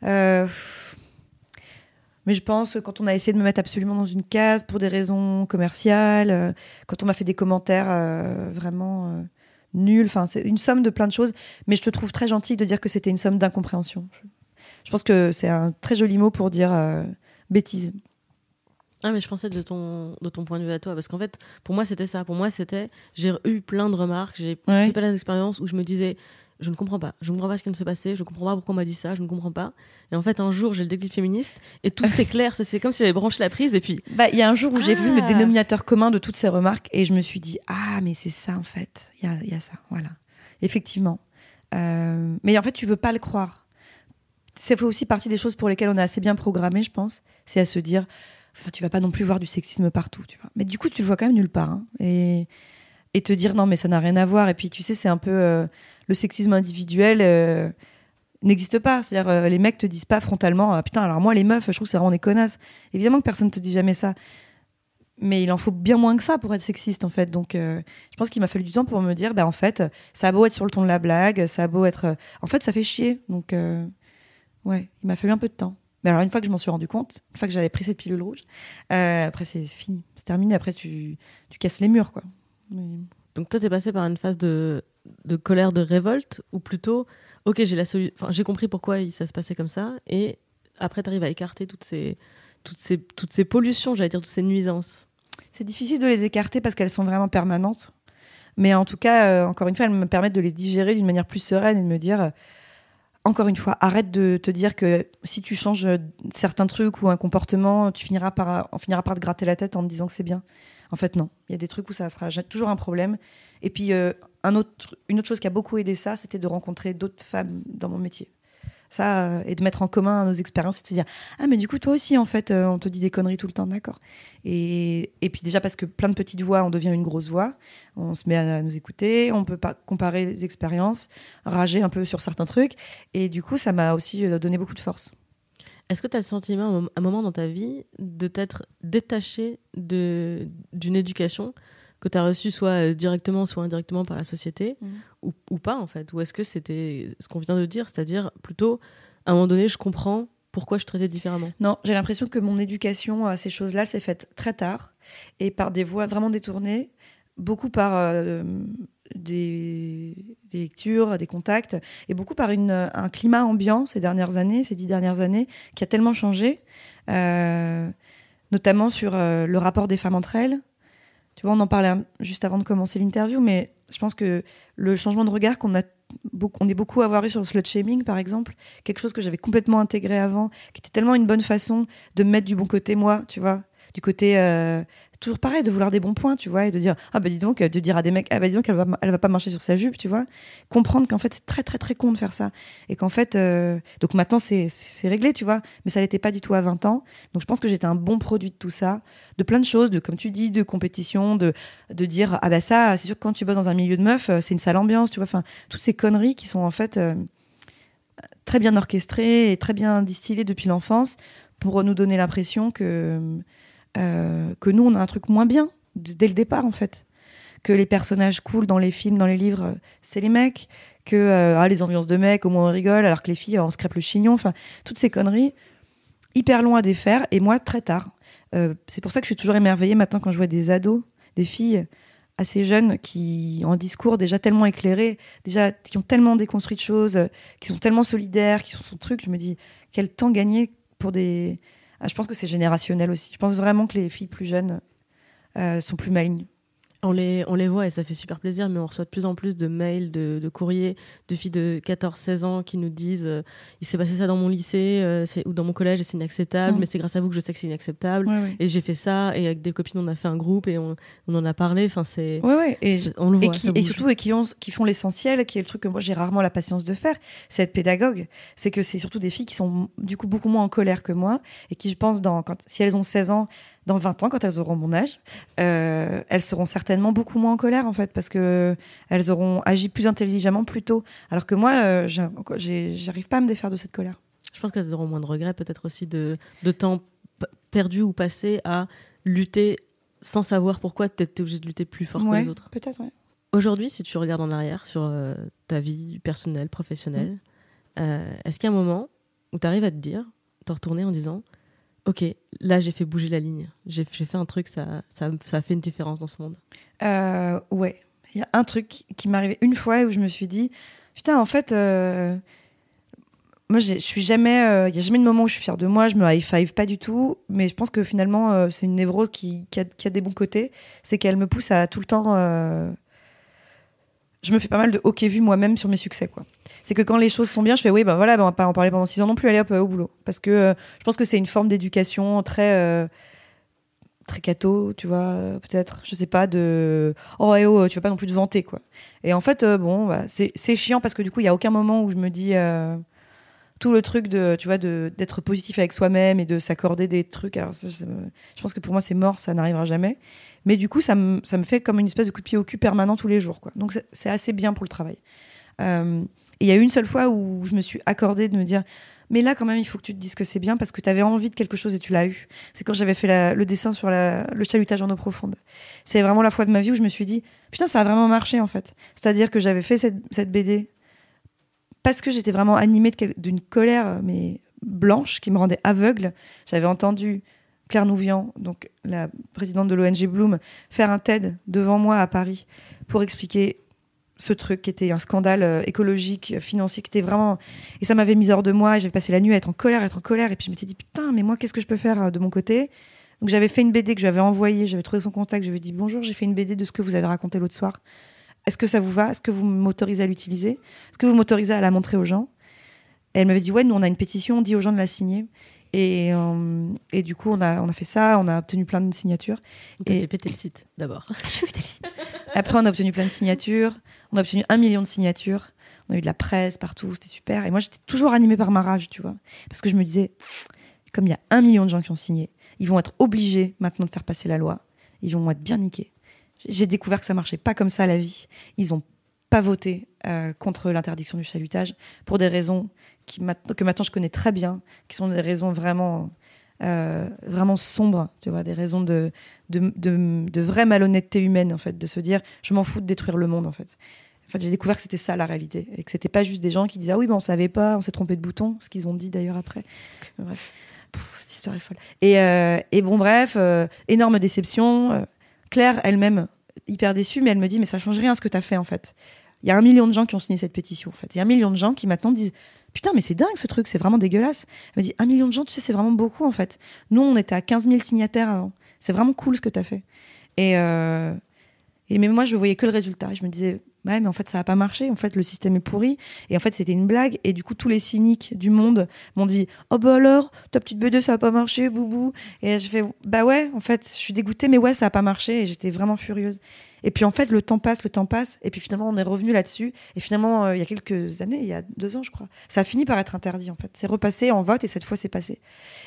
euh, mais je pense que quand on a essayé de me mettre absolument dans une case pour des raisons commerciales, euh, quand on m'a fait des commentaires euh, vraiment nuls, enfin, c'est une somme de plein de choses. Mais je te trouve très gentil de dire que c'était une somme d'incompréhension. Je, pense que c'est un très joli mot pour dire bêtise. Ah, mais je pensais de ton, de ton point de vue à toi. Parce qu'en fait, pour moi, c'était ça. Pour moi, c'était. J'ai eu plein de remarques, j'ai ouais. eu plein d'expériences où je me disais je ne comprends pas. Je ne comprends pas ce qui vient de se passer. Je ne comprends pas pourquoi on m'a dit ça. Je ne comprends pas. Et en fait, un jour, j'ai le déclic féministe et tout s'éclaire. C'est comme si j'avais branché la prise et puis. Bah, il y a un jour où j'ai vu le ah. dénominateur commun de toutes ces remarques et je me suis dit ah mais c'est ça en fait. Il y a, y a, ça. Voilà. Effectivement. Euh, mais en fait, tu veux pas le croire. Ça fait aussi partie des choses pour lesquelles on est assez bien programmé, je pense. C'est à se dire Enfin, tu vas pas non plus voir du sexisme partout, tu vois. Mais du coup, tu le vois quand même nulle part. Hein. Et, te dire non, mais ça n'a rien à voir. Et puis, tu sais, c'est un peu euh, le sexisme individuel euh, n'existe pas. C'est-à-dire, euh, les mecs te disent pas frontalement, ah, putain, alors moi, les meufs, je trouve que c'est vraiment des connasses. Évidemment que personne te dit jamais ça. Mais il en faut bien moins que ça pour être sexiste, en fait. Donc, je pense qu'il m'a fallu du temps pour me dire, bah, en fait, ça a beau être sur le ton de la blague, ça a beau être. En fait, ça fait chier. Donc, ouais, il m'a fallu un peu de temps. Mais alors, une fois que je m'en suis rendu compte, une fois que j'avais pris cette pilule rouge, euh, après, c'est fini. C'est terminé. Après, tu, tu casses les murs, quoi. Donc, toi, t'es passé par une phase de, de colère, de révolte, ou plutôt, ok, j'ai la enfin, j'ai compris pourquoi ça se passait comme ça, et après, t'arrives à écarter toutes ces, toutes ces, toutes ces pollutions, j'allais dire, toutes ces nuisances. C'est difficile de les écarter parce qu'elles sont vraiment permanentes. Mais en tout cas, euh, encore une fois, elles me permettent de les digérer d'une manière plus sereine et de me dire encore une fois, arrête de te dire que si tu changes certains trucs ou un comportement, tu finiras par, on finira par te gratter la tête en te disant que c'est bien. En fait, non. Il y a des trucs où ça sera toujours un problème. Et puis, euh, un autre, une autre chose qui a beaucoup aidé ça, c'était de rencontrer d'autres femmes dans mon métier euh, et de mettre en commun nos expériences et de se dire ah mais du coup toi aussi en fait euh, on te dit des conneries tout le temps. D'accord. Et, et puis déjà parce que plein de petites voix on devient une grosse voix. On se met à nous écouter. On peut pas comparer les expériences rager un peu sur certains trucs. Et du coup ça m'a aussi euh, donné beaucoup de force. Est-ce que tu as le sentiment, à un moment dans ta vie, de t'être détaché d'une éducation que tu as reçu soit euh, directement, soit indirectement par la société, mmh. ou, ou, pas en fait? Ou est-ce que c'était ce qu'on vient de dire, c'est-à-dire plutôt, à un moment donné, je comprends pourquoi je traitais différemment? Non, j'ai l'impression que mon éducation à ces choses-là s'est faite très tard et par des voies vraiment détournées, beaucoup par euh, des, des, lectures, des contacts, et beaucoup par une, un climat ambiant ces dernières années, ces dix dernières années, qui a tellement changé, euh, notamment sur le rapport des femmes entre elles, tu vois, on en parlait juste avant de commencer l'interview, mais je pense que le changement de regard qu'on a on est beaucoup à avoir eu sur le slut shaming, par exemple, quelque chose que j'avais complètement intégré avant, qui était tellement une bonne façon de me mettre du bon côté moi, tu vois, du côté euh, toujours pareil de vouloir des bons points tu vois et de dire ah bah dis donc de dire à des mecs ah bah dis donc elle va elle va pas marcher sur sa jupe tu vois. Comprendre qu'en fait c'est très très très con de faire ça. Et qu'en fait euh, donc maintenant c'est c'est réglé tu vois. Mais ça l'était pas du tout à 20 ans. Donc je pense que j'étais un bon produit de tout ça de plein de choses de comme tu dis de compétition de de dire ah bah ça c'est sûr que quand tu bosses dans un milieu de meufs euh, c'est une sale ambiance tu vois. Enfin toutes ces conneries qui sont en fait très bien orchestrées et très bien distillées depuis l'enfance pour nous donner l'impression que euh, que nous, on a un truc moins bien dès le départ, en fait. que les personnages cool dans les films, dans les livres, euh, c'est les mecs, que euh, ah, les ambiances de mecs, au moins on rigole, alors que les filles, on se crêpe le chignon, enfin, toutes ces conneries, hyper loin à défaire, et moi, très tard. C'est pour ça que je suis toujours émerveillée maintenant quand je vois des ados, des filles assez jeunes qui ont un discours déjà tellement éclairé, déjà qui ont tellement déconstruit de choses, qui sont tellement solidaires, qui sont son truc. Je me dis quel temps gagner pour des. Ah, je pense que c'est générationnel aussi. Je pense vraiment que les filles plus jeunes euh, sont plus malignes. On les, on les voit et ça fait super plaisir, mais on reçoit de plus en plus de mails, de, de courriers de filles de 14-16 ans qui nous disent euh, il s'est passé ça dans mon lycée euh, ou dans mon collège et c'est inacceptable, mais c'est grâce à vous que je sais que c'est inacceptable. Ouais, ouais. Et j'ai fait ça, et avec des copines, on a fait un groupe et on, on en a parlé. Enfin, c'est. Ouais. Et, on le voit. et, qui, surtout et qui, ont, qui font l'essentiel, qui est le truc que moi j'ai rarement la patience de faire, c'est être pédagogue. C'est que c'est surtout des filles qui sont du coup beaucoup moins en colère que moi et qui, je pense, dans, quand, si elles ont 16 ans, dans 20 ans, quand elles auront mon âge, euh, elles seront certainement beaucoup moins en colère en fait parce que elles auront agi plus intelligemment plus tôt. Alors que moi, euh, j'arrive pas à me défaire de cette colère. Je pense qu'elles auront moins de regrets, peut-être aussi de, de temps perdu ou passé à lutter sans savoir pourquoi tu étais obligé de lutter plus fort que les autres. Peut-être, ouais. Aujourd'hui, si tu regardes en arrière sur euh, ta vie personnelle, professionnelle, euh, est-ce qu'il y a un moment où tu arrives à te dire, te retourner en disant Ok, là j'ai fait bouger la ligne, j'ai fait un truc, ça, ça, ça a fait une différence dans ce monde Euh, ouais. Il y a un truc qui- m'est arrivé une fois où je me suis dit, putain, en fait, euh, moi, je suis jamais, euh, il y a jamais de moment où je suis fière de moi, je me high five pas du tout, mais je pense que finalement, euh, c'est une névrose qui a, qui a des bons côtés, c'est qu'elle me pousse à tout le temps. Je me fais pas mal de hockey vu moi-même sur mes succès, quoi. C'est que quand les choses sont bien, je fais oui, ben voilà, ben on va pas en parler pendant six ans non plus, allez hop, euh, au boulot. Parce que euh, je pense que c'est une forme d'éducation très. euh, très catho, tu vois, peut-être, je sais pas, de oh, eh oh, tu vas pas non plus te vanter, quoi. Et en fait, bon, bah, c'est chiant parce que du coup, il y a aucun moment où je me dis tout le truc de, tu vois, d'être positif avec soi-même et de s'accorder des trucs. Alors, je pense que pour moi, c'est mort, ça n'arrivera jamais. Mais du coup, ça me, ça me fait comme une espèce de coup de pied au cul permanent tous les jours, quoi. Donc, c'est- assez bien pour le travail. Euh, et il y a une seule fois où je me suis accordée de me dire, mais là, quand même, il faut que tu te dises que c'est bien parce que tu avais envie de quelque chose et tu l'as eu. C'est quand j'avais fait le dessin sur le chalutage en eau profonde. C'est vraiment la fois de ma vie où je me suis dit, putain, ça a vraiment marché en fait. C'est-à-dire que j'avais fait cette BD parce que j'étais vraiment animée d'une colère, mais blanche, qui me rendait aveugle. J'avais entendu Claire Nouvian, donc la présidente de l'ONG Bloom, faire un TED devant moi à Paris pour expliquer ce truc qui était un scandale euh, écologique, euh, financier, qui était vraiment. Et ça m'avait mis hors de moi. J'avais passé la nuit à être en colère, à être en colère. Et puis je m'étais dit, putain, mais moi, qu'est-ce que je peux faire euh, de mon côté? Donc j'avais fait une BD que j'avais envoyée, j'avais trouvé son contact, je lui ai dit, bonjour, j'ai fait une BD de ce que vous avez raconté l'autre soir. Est-ce que ça vous va? Est-ce que vous m'autorisez à l'utiliser? Est-ce que vous m'autorisez à la montrer aux gens? Et elle m'avait dit, ouais, nous, on a une pétition, on dit aux gens de la signer. Et, euh, et du coup, on a, on a fait ça, on a obtenu plein de signatures. Et- fait péter le site d'abord. Après, on a obtenu plein de signatures. On a obtenu un million de signatures. On a eu de la presse partout, c'était super. Et moi, j'étais toujours animée par ma rage, tu vois. Parce que je me disais, comme il y a un million de gens qui ont signé, ils vont être obligés maintenant de faire passer la loi. Ils vont être bien niqués. J'ai découvert que ça marchait pas comme ça la vie. Ils ont pas voté euh, contre l'interdiction du chalutage pour des raisons que maintenant je connais très bien, qui sont des raisons vraiment, euh, vraiment sombres, tu vois, des raisons de, de, de, vraie malhonnêteté humaine, en fait, de se dire je m'en fous de détruire le monde, en fait. En fait, j'ai découvert que c'était ça la réalité et que c'était pas juste des gens qui disaient ah oui, ben on savait pas, on s'est trompé de bouton, ce qu'ils ont dit d'ailleurs après. Mais Bref, cette histoire est folle. Et, euh, et bon, bref, énorme déception. Claire elle-même hyper déçue, mais elle me dit mais ça change rien ce que tu as fait en fait. Il y a un million de gens qui ont signé cette pétition en fait. Il y a un million de gens qui maintenant disent putain mais c'est dingue ce truc, c'est vraiment dégueulasse. Elle me dit un million de gens, tu sais c'est vraiment beaucoup en fait. Nous on était à 15 000 signataires avant. C'est vraiment cool ce que tu fait. Et, euh, et mais moi je voyais que le résultat. Je me disais ouais mais en fait ça a pas marché. En fait le système est pourri. Et en fait c'était une blague. Et du coup tous les cyniques du monde m'ont dit oh bah alors ta petite BD ça a pas marché boubou. Et je fais bah ouais en fait je suis dégoûtée mais ouais ça a pas marché. Et j'étais vraiment furieuse. Et puis en fait, le temps passe, le temps passe, et puis finalement, on est revenu là-dessus. Et finalement, euh, il y a quelques années, il y a deux ans, je crois, ça a fini par être interdit en fait. C'est repassé en vote, et cette fois, c'est passé.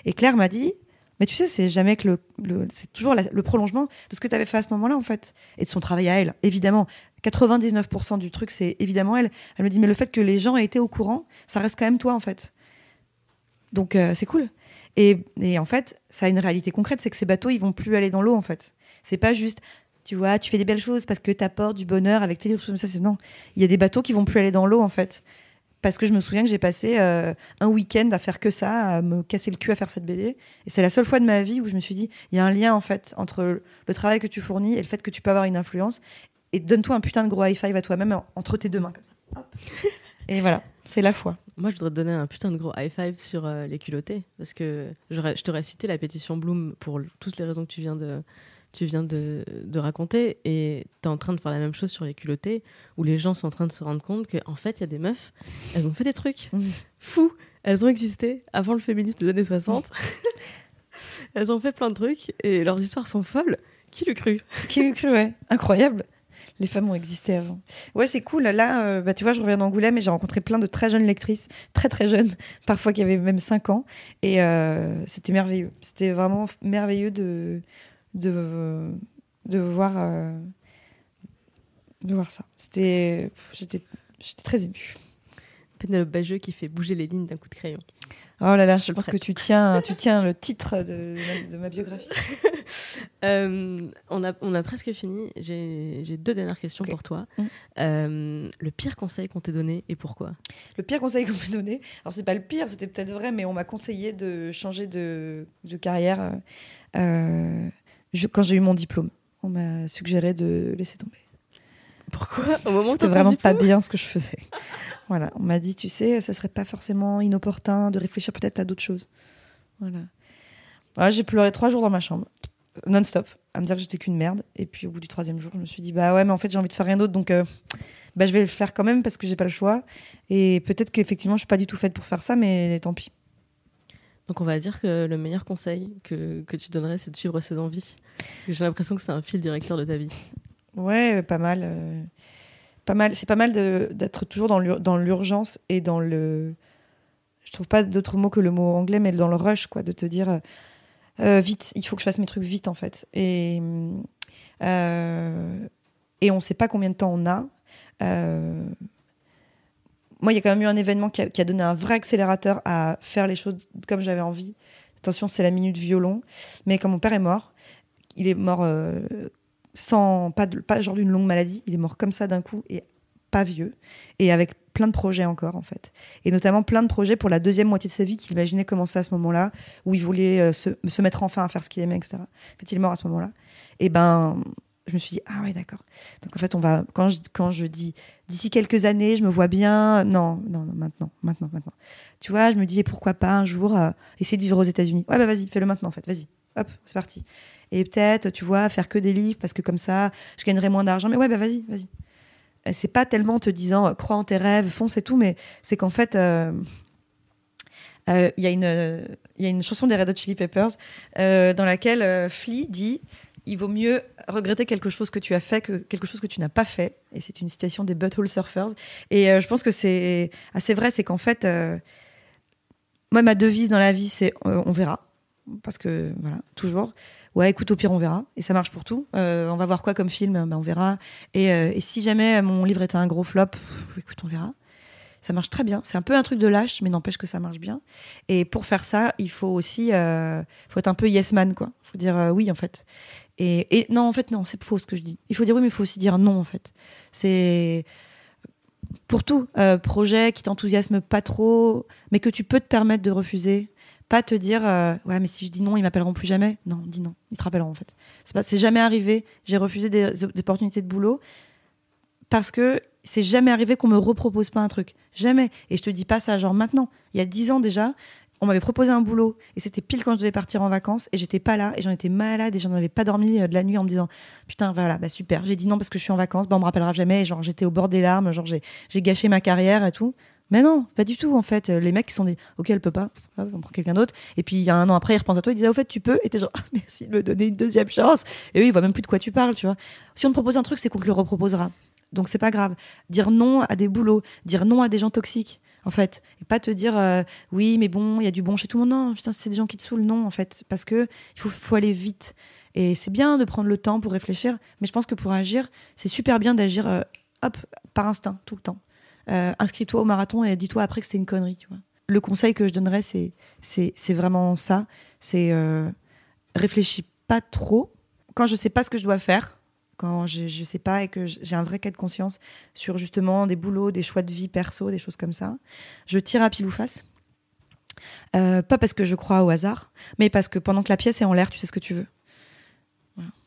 Et Claire m'a dit, mais tu sais, c'est jamais que le, c'est toujours le prolongement de ce que tu avais fait à ce moment-là en fait, et de son travail à elle, évidemment. 99% du truc, c'est évidemment elle. Elle me dit, mais le fait que les gens aient été au courant, ça reste quand même toi en fait. Donc euh, c'est cool. Et, en fait, ça a une réalité concrète, c'est que ces bateaux, ils vont plus aller dans l'eau en fait. C'est pas juste tu vois, tu fais des belles choses parce que tu apportes du bonheur avec tes livres. Ça, c'est non. Il y a des bateaux qui vont plus aller dans l'eau, en fait. Parce que je me souviens que j'ai passé euh, un week-end à faire que ça, à me casser le cul à faire cette BD. Et c'est la seule fois de ma vie où je me suis dit, il y a un lien, en fait, entre le travail que tu fournis et le fait que tu peux avoir une influence. Et donne-toi un putain de gros high five à toi-même entre tes deux mains, comme ça. et voilà, c'est la foi. Moi, je voudrais te donner un putain de gros high five sur euh, les culottés. Parce que je t'aurais cité la pétition Bloom pour toutes les raisons que tu viens de, tu viens de, raconter et tu es en train de faire la même chose sur les culottés où les gens sont en train de se rendre compte qu'en fait, il y a des meufs, elles ont fait des trucs mmh. fous. Elles ont existé avant le féminisme des années 60. elles ont fait plein de trucs et leurs histoires sont folles. Qui l'eût cru? Qui l'eût cru, ouais. Incroyable. Les femmes ont existé avant. Ouais, c'est cool. Là, euh, bah, tu vois, je reviens d'Angoulême et j'ai rencontré plein de très jeunes lectrices, très très jeunes, parfois qui avaient même 5 ans. Et euh, c'était merveilleux. C'était vraiment merveilleux de, de, de, voir, euh, ça. C'était, j'étais, j'étais très émue. Pénélope Bageux qui fait bouger les lignes d'un coup de crayon. Oh là là, je, pense que tu tiens, tu tiens le titre de, de ma biographie. Euh, on, a, on a presque fini. J'ai deux dernières questions pour toi. Mm. Euh, le pire conseil qu'on t'ait donné et pourquoi? Le pire conseil qu'on m'ait donné, alors c'est pas le pire, c'était peut-être vrai, mais on m'a conseillé de changer de, de carrière. Euh, quand j'ai eu mon diplôme. On m'a suggéré de laisser tomber. Pourquoi C'était vraiment pas bien ce que je faisais. voilà, on m'a dit, tu sais, ça serait pas forcément inopportun de réfléchir peut-être à d'autres choses. Voilà. j'ai pleuré trois jours dans ma chambre, non-stop, à me dire que j'étais qu'une merde. Et puis au bout du troisième jour, je me suis dit, bah ouais, mais en fait, j'ai envie de faire rien d'autre, donc euh, bah, je vais le faire quand même parce que j'ai pas le choix. Et peut-être qu'effectivement, je suis pas du tout faite pour faire ça, mais tant pis. Donc on va dire que le meilleur conseil que, que tu donnerais, c'est de suivre ses envies. Parce que j'ai l'impression que c'est un fil directeur de ta vie. Ouais, pas mal. Euh, pas mal. C'est pas mal d'être toujours dans l'urgence et dans le. Je trouve pas d'autre mot que le mot anglais, mais dans le rush, quoi, de te dire euh, euh, vite, il faut que je fasse mes trucs vite, en fait. Et, et on sait pas combien de temps on a moi, il y a quand même eu un événement qui a, donné un vrai accélérateur à faire les choses comme j'avais envie. Attention, c'est la minute violon. Mais quand mon père est mort, il est mort euh, sans pas, genre d'une longue maladie. Il est mort comme ça d'un coup et pas vieux et avec plein de projets encore en fait et notamment plein de projets pour la deuxième moitié de sa vie qu'il imaginait commencer à ce moment-là où il voulait euh, se, mettre enfin à faire ce qu'il aimait etc. En fait, il est mort à ce moment-là. Et ben je me suis dit ah ouais d'accord donc en fait on va quand je quand je dis d'ici quelques années je me vois bien non non, non maintenant maintenant maintenant tu vois je me dis pourquoi pas un jour euh, essayer de vivre aux États-Unis ouais bah vas-y fais-le maintenant en fait vas-y hop c'est parti et peut-être tu vois faire que des livres parce que comme ça je gagnerai moins d'argent mais ouais bah vas-y vas-y c'est pas tellement te disant crois en tes rêves fonce et tout mais c'est qu'en fait euh, euh, il y, une, y a une chanson des Red Hot Chili Peppers dans laquelle Flea dit il vaut mieux regretter quelque chose que tu as fait que quelque chose que tu n'as pas fait. Et c'est une situation des butthole surfers. Et euh, je pense que c'est assez vrai, c'est qu'en fait, euh, moi, ma devise dans la vie, c'est euh, on verra. Parce que, voilà, toujours. Ouais, écoute, au pire, on verra. Et ça marche pour tout. on va voir quoi comme film ben, On verra. Et, si jamais mon livre était un gros flop, écoute, on verra. Ça marche très bien. C'est un peu un truc de lâche, mais n'empêche que ça marche bien. Et pour faire ça, il faut aussi faut être un peu yes man, quoi. faut dire oui, en fait. Et, non, en fait, non, c'est faux ce que je dis. Il faut dire oui, mais il faut aussi dire non, en fait. C'est pour tout euh, projet qui t'enthousiasme pas trop, mais que tu peux te permettre de refuser. Pas te dire euh, ouais, mais si je dis non, ils m'appelleront plus jamais. Non, dis non, ils te rappelleront en fait. C'est pas, c'est jamais arrivé. J'ai refusé des, opportunités de boulot parce que c'est jamais arrivé qu'on me repropose pas un truc. Jamais. Et je te dis pas ça genre maintenant. Il y a dix ans déjà, on m'avait proposé un boulot et c'était pile quand je devais partir en vacances et j'étais pas là et j'en étais malade et j'en avais pas dormi euh, de la nuit en me disant putain voilà bah super j'ai dit non parce que je suis en vacances bah on me rappellera jamais et genre j'étais au bord des larmes genre j'ai gâché ma carrière et tout mais non pas du tout en fait les mecs qui sont des ok elle peut pas on prend quelqu'un d'autre et puis il y a un an après ils repensent à toi ils disent ah, au fait tu peux et t'es genre ah, merci de me donner une deuxième chance et eux ils voient même plus de quoi tu parles tu vois si on te propose un truc c'est qu'on te le reproposera donc c'est pas grave dire non à des boulots dire non à des gens toxiques en fait. Et pas te dire, euh, oui, mais bon, il y a du bon chez tout le monde. Non, putain, c'est des gens qui te saoulent. Non, en fait. Parce que il faut, faut aller vite. Et c'est bien de prendre le temps pour réfléchir. Mais je pense que pour agir, c'est super bien d'agir, euh, hop, par instinct, tout le temps. Euh, inscris-toi au marathon et dis-toi après que c'était une connerie, tu vois. Le conseil que je donnerais, c'est, c'est, vraiment ça. C'est réfléchis pas trop. Quand je sais pas ce que je dois faire, quand je ne sais pas et que j'ai un vrai cas de conscience sur justement des boulots, des choix de vie perso, des choses comme ça. Je tire à pile ou face. Euh, pas parce que je crois au hasard, mais parce que pendant que la pièce est en l'air, tu sais ce que tu veux.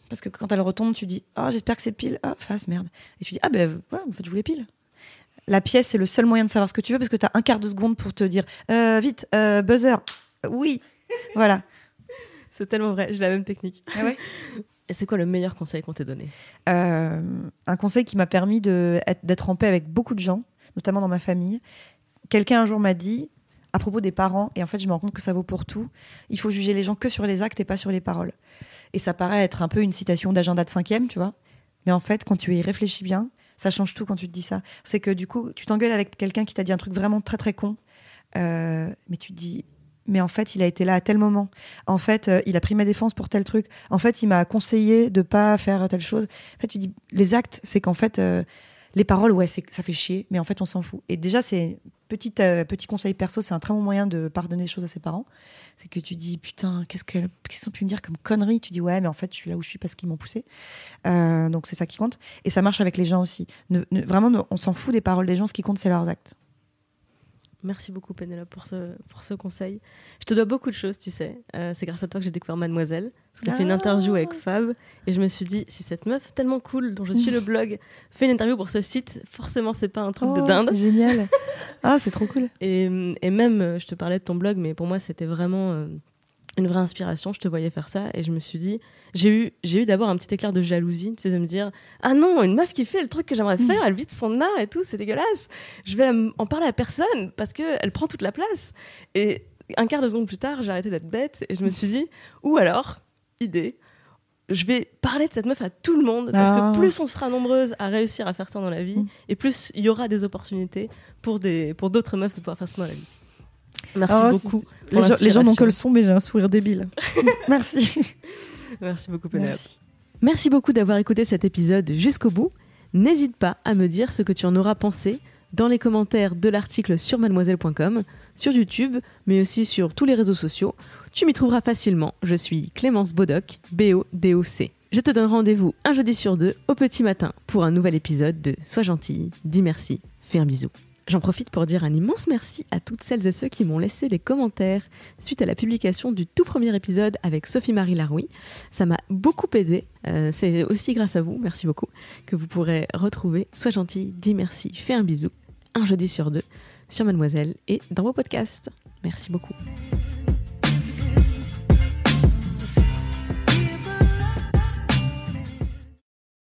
Parce que quand elle retombe, tu dis Ah, j'espère que c'est pile. Ah, face, merde. Et tu dis Ah, ben voilà, en fait, je voulais pile. La pièce, c'est le seul moyen de savoir ce que tu veux parce que tu as un quart de seconde pour te dire euh, Vite, euh, buzzer. Oui. voilà. C'est tellement vrai, j'ai la même technique. Ah ouais? Et c'est quoi le meilleur conseil qu'on t'ait donné? Euh, Un conseil qui m'a permis d'être en paix avec beaucoup de gens, notamment dans ma famille. Quelqu'un un jour m'a dit, à propos des parents, et en fait je me rends compte que ça vaut pour tout, il faut juger les gens que sur les actes et pas sur les paroles. Et ça paraît être un peu une citation d'agenda de cinquième, tu vois. Mais en fait, quand tu y réfléchis bien, ça change tout quand tu te dis ça. C'est que du coup, tu t'engueules avec quelqu'un qui t'a dit un truc vraiment très très con, euh, mais tu te dis, mais en fait, il a été là à tel moment. En fait, euh, il a pris ma défense pour tel truc. En fait, il m'a conseillé de pas faire telle chose. En fait, tu dis, les actes, c'est qu'en fait, euh, les paroles, ouais, ça fait chier, mais en fait, on s'en fout. Et déjà, c'est petit, euh, petit conseil perso, c'est un très bon moyen de pardonner des choses à ses parents. C'est que tu dis, putain, qu'est-ce qu'ils ont pu me dire comme connerie? Tu dis, ouais, mais en fait, je suis là où je suis parce qu'ils m'ont poussé. donc, c'est ça qui compte. Et ça marche avec les gens aussi. vraiment, on s'en fout des paroles des gens. Ce qui compte, c'est leurs actes. Merci beaucoup Pénélope pour ce, pour ce conseil. Je te dois beaucoup de choses, tu sais. Euh, c'est grâce à toi que j'ai découvert Mademoiselle. Parce que fait une interview avec ah. Fab et je me suis dit, si cette meuf tellement cool dont je suis le blog fait une interview pour ce site, forcément c'est pas un truc de oh, dinde. C'est génial. ah, c'est trop cool. Et, et, même, euh, je te parlais de ton blog, mais pour moi c'était vraiment... Euh, une vraie inspiration. Je te voyais faire ça et je me suis dit, j'ai eu, j'ai eu d'abord un petit éclair de jalousie, tu sais, de me dire, ah non, une meuf qui fait le truc que j'aimerais faire, elle vit de son art et tout, c'est dégueulasse. Je vais en parler à personne parce que elle prend toute la place. Et un quart de seconde plus tard, j'ai arrêté d'être bête et je me suis dit, ou alors, idée, je vais parler de cette meuf à tout le monde parce que ah. plus on sera nombreuses à réussir à faire ça dans la vie mm. et plus il y aura des opportunités pour des pour d'autres meufs de pouvoir faire ça dans la vie. Merci oh, beaucoup. Les gens, n'ont que le son, mais j'ai un sourire débile. Merci. Merci beaucoup, Pénélope. Merci. beaucoup d'avoir écouté cet épisode jusqu'au bout. N'hésite pas à me dire ce que tu en auras pensé dans les commentaires de l'article sur mademoiselle.com, sur YouTube, mais aussi sur tous les réseaux sociaux. Tu m'y trouveras facilement. Je suis Clémence Bodoc, B-O-D-O-C. Je te donne rendez-vous un jeudi sur deux au petit matin pour un nouvel épisode de Sois gentille, dis merci, fais un bisou. J'en profite pour dire un immense merci à toutes celles et ceux qui m'ont laissé des commentaires suite à la publication du tout premier épisode avec Sophie-Marie Laroui. Ça m'a beaucoup aidé. Euh, c'est aussi grâce à vous, merci beaucoup, que vous pourrez retrouver Sois gentil, dis merci, fais un bisou, un jeudi sur deux, sur Mademoiselle et dans vos podcasts. Merci beaucoup.